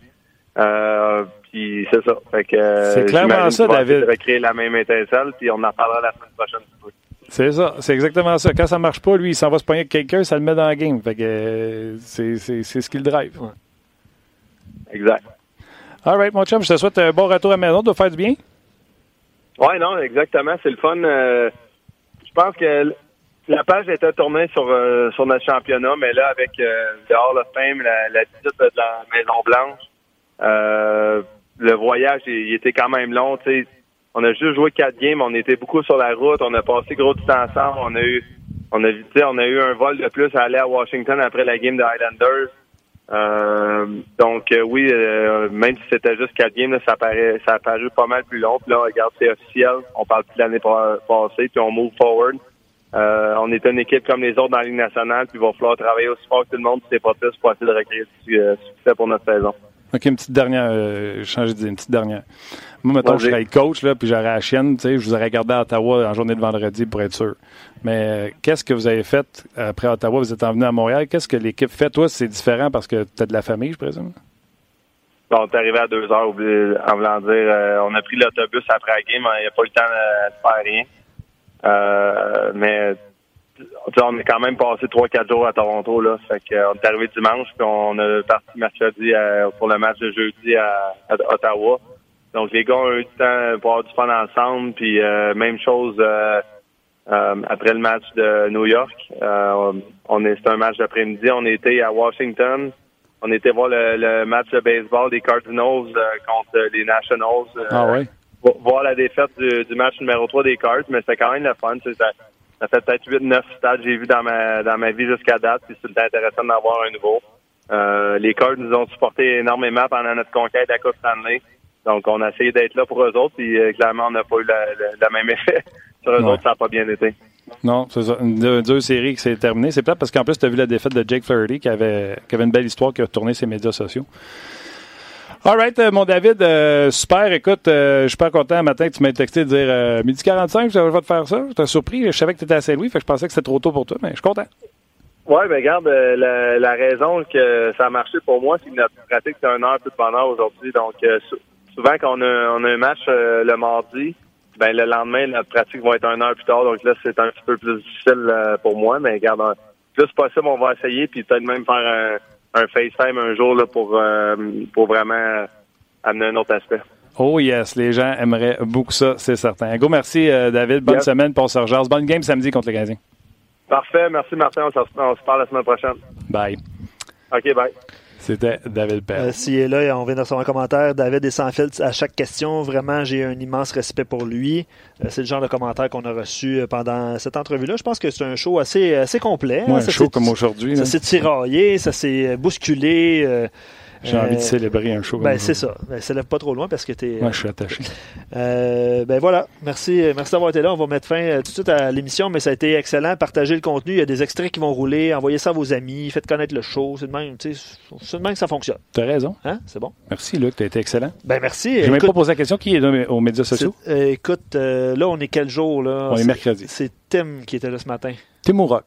Euh, puis c'est ça. Fait que c'est clairement ça, David. créer la même étincelle, puis on en parlera la semaine prochaine. C'est ça, c'est exactement ça. Quand ça marche pas, lui, il s'en va se pogner avec quelqu'un, ça le met dans la game. Fait que euh, c'est, ce qu'il drive. Exact. All right, mon chum, je te souhaite un bon retour à la maison, de faire du bien. Oui, non, exactement. C'est le fun. Euh, je pense que la page était tournée sur, euh, sur notre championnat, mais là, avec le Hall of Fame, la, la visite de la Maison-Blanche, le voyage, il, était quand même long. Tu sais on a juste joué quatre games, on était beaucoup sur la route, on a passé gros du temps ensemble, on a eu on a on a eu un vol de plus à aller à Washington après la game de Highlanders. Euh, donc euh, oui, euh, même si c'était juste quatre games, ça paraît ça a paru pas mal plus long. Puis là, regarde, c'est officiel. On parle plus de l'année passée, puis on move forward. on est une équipe comme les autres dans la nationale, puis il va falloir travailler aussi fort que tout le monde c'est pas plus pour essayer de recréer du succès pour notre saison. OK, une petite dernière. Euh, changer d'idée, une petite dernière. Moi, mettons, je serais coach, là, puis j'aurais la chienne, tu sais, je vous aurais gardé à Ottawa en journée de vendredi pour être sûr. Mais euh, qu'est-ce que vous avez fait après Ottawa? Vous êtes venu à Montréal. Qu'est-ce que l'équipe fait? Toi, c'est différent parce que tu as de la famille, je présume? Bon, on est arrivé à deux heures, en voulant dire. Euh, on a pris l'autobus après la game. Il n'y a pas eu le temps de, faire rien. Euh, mais on est quand même passé trois, quatre jours à Toronto, là. Fait euh, est arrivé dimanche, puis on a parti mercredi euh, pour le match de jeudi à, Ottawa. Donc les gars ont eu du temps pour avoir du fun ensemble, puis euh, même chose après le match de New York. on est, c'était un match d'après-midi. On était à Washington. On était voir le, match de baseball des Cardinals contre les Nationals. ah oui? Voir la défaite du, match numéro 3 des Cards, mais c'était quand même le fun. Ça fait peut-être 8-9 stades que j'ai vu dans ma dans ma vie jusqu'à date, puis c'est intéressant d'en avoir un nouveau. Euh, les Cards nous ont supporté énormément pendant notre conquête à Coupe Stanley. Donc, on a essayé d'être là pour eux autres, puis euh, clairement, on n'a pas eu le même effet. Sur eux autres, ça n'a pas bien été. Non, c'est ça. Une, deux séries qui s'est terminée. C'est plate parce qu'en plus, tu as vu la défaite de Jake Flaherty qui avait, qui avait une belle histoire qui a tourné ses médias sociaux. All right, euh, mon David, euh, super. Écoute, euh, je suis pas content matin que tu m'aies texté de dire midi 45, je vais te faire ça? J'étais surpris. Je savais que tu étais à Saint-Louis, fait que je pensais que c'était trop tôt pour toi, mais je suis content. Oui, ben regarde, la, raison que ça a marché pour moi, c'est que notre pratique c'est un heure plus de bonheur aujourd'hui. Donc souvent quand on a, on a un match le mardi, ben le lendemain, notre pratique va être un heure plus tard. Donc là, c'est un petit peu plus difficile pour moi. Mais regarde, plus possible, on va essayer, puis peut-être même faire un un FaceTime un jour là, pour, euh, pour vraiment amener un autre aspect. Oh yes, les gens aimeraient beaucoup ça, c'est certain. Un gros merci, euh, David. Bonne semaine pour Sergence. Bonne game samedi contre les Canadiens. Parfait. Merci, Martin. On se, on se parle la semaine prochaine. Bye. OK, bye. C'était David Perron. Euh, S'il est là, on vient de recevoir un commentaire. David est sans filtre à chaque question. Vraiment, j'ai un immense respect pour lui. Euh, c'est le genre de commentaire qu'on a reçu euh, pendant cette entrevue-là. Je pense que c'est un show assez, assez complet. Ouais, hein. un Ça show s'est- comme aujourd'hui. Ça s'est tiraillé, ça s'est bousculé. euh, J'ai euh, envie de célébrer un show Ben, c'est ça. Ben, lève pas trop loin parce que t'es. Moi, je suis attaché. Euh, ben voilà, merci, merci d'avoir été là. On va mettre fin euh, tout de suite à l'émission, mais ça a été excellent. Partagez le contenu, il y a des extraits qui vont rouler. Envoyez ça à vos amis, faites connaître le show. C'est de même, c'est de même que ça fonctionne. Tu as raison. Hein? C'est bon? Merci, Luc. Tu as été excellent. Ben merci. J'ai même Écoute, pas posé la question. Qui est aux médias sociaux? euh, écoute, euh, là, on est quel jour là? On est mercredi. C'est Tim qui était là ce matin. Tim Rock?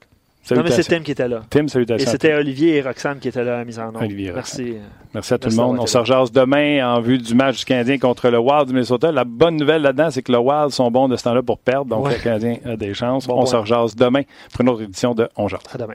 Non, mais c'est. Tim qui était là. Tim, Et salutations. c'était Olivier et Roxane qui étaient là à la mise en œuvre. Olivier et Merci. Merci à tout Merci le monde. On se rejase demain en vue du match du Canadien contre le Wild du Minnesota. La bonne nouvelle là-dedans, c'est que le Wild sont bons de ce temps-là pour perdre. Donc, Ouais. le Canadien a des chances. Bon on se rejase demain pour une autre édition de On Jase. À demain.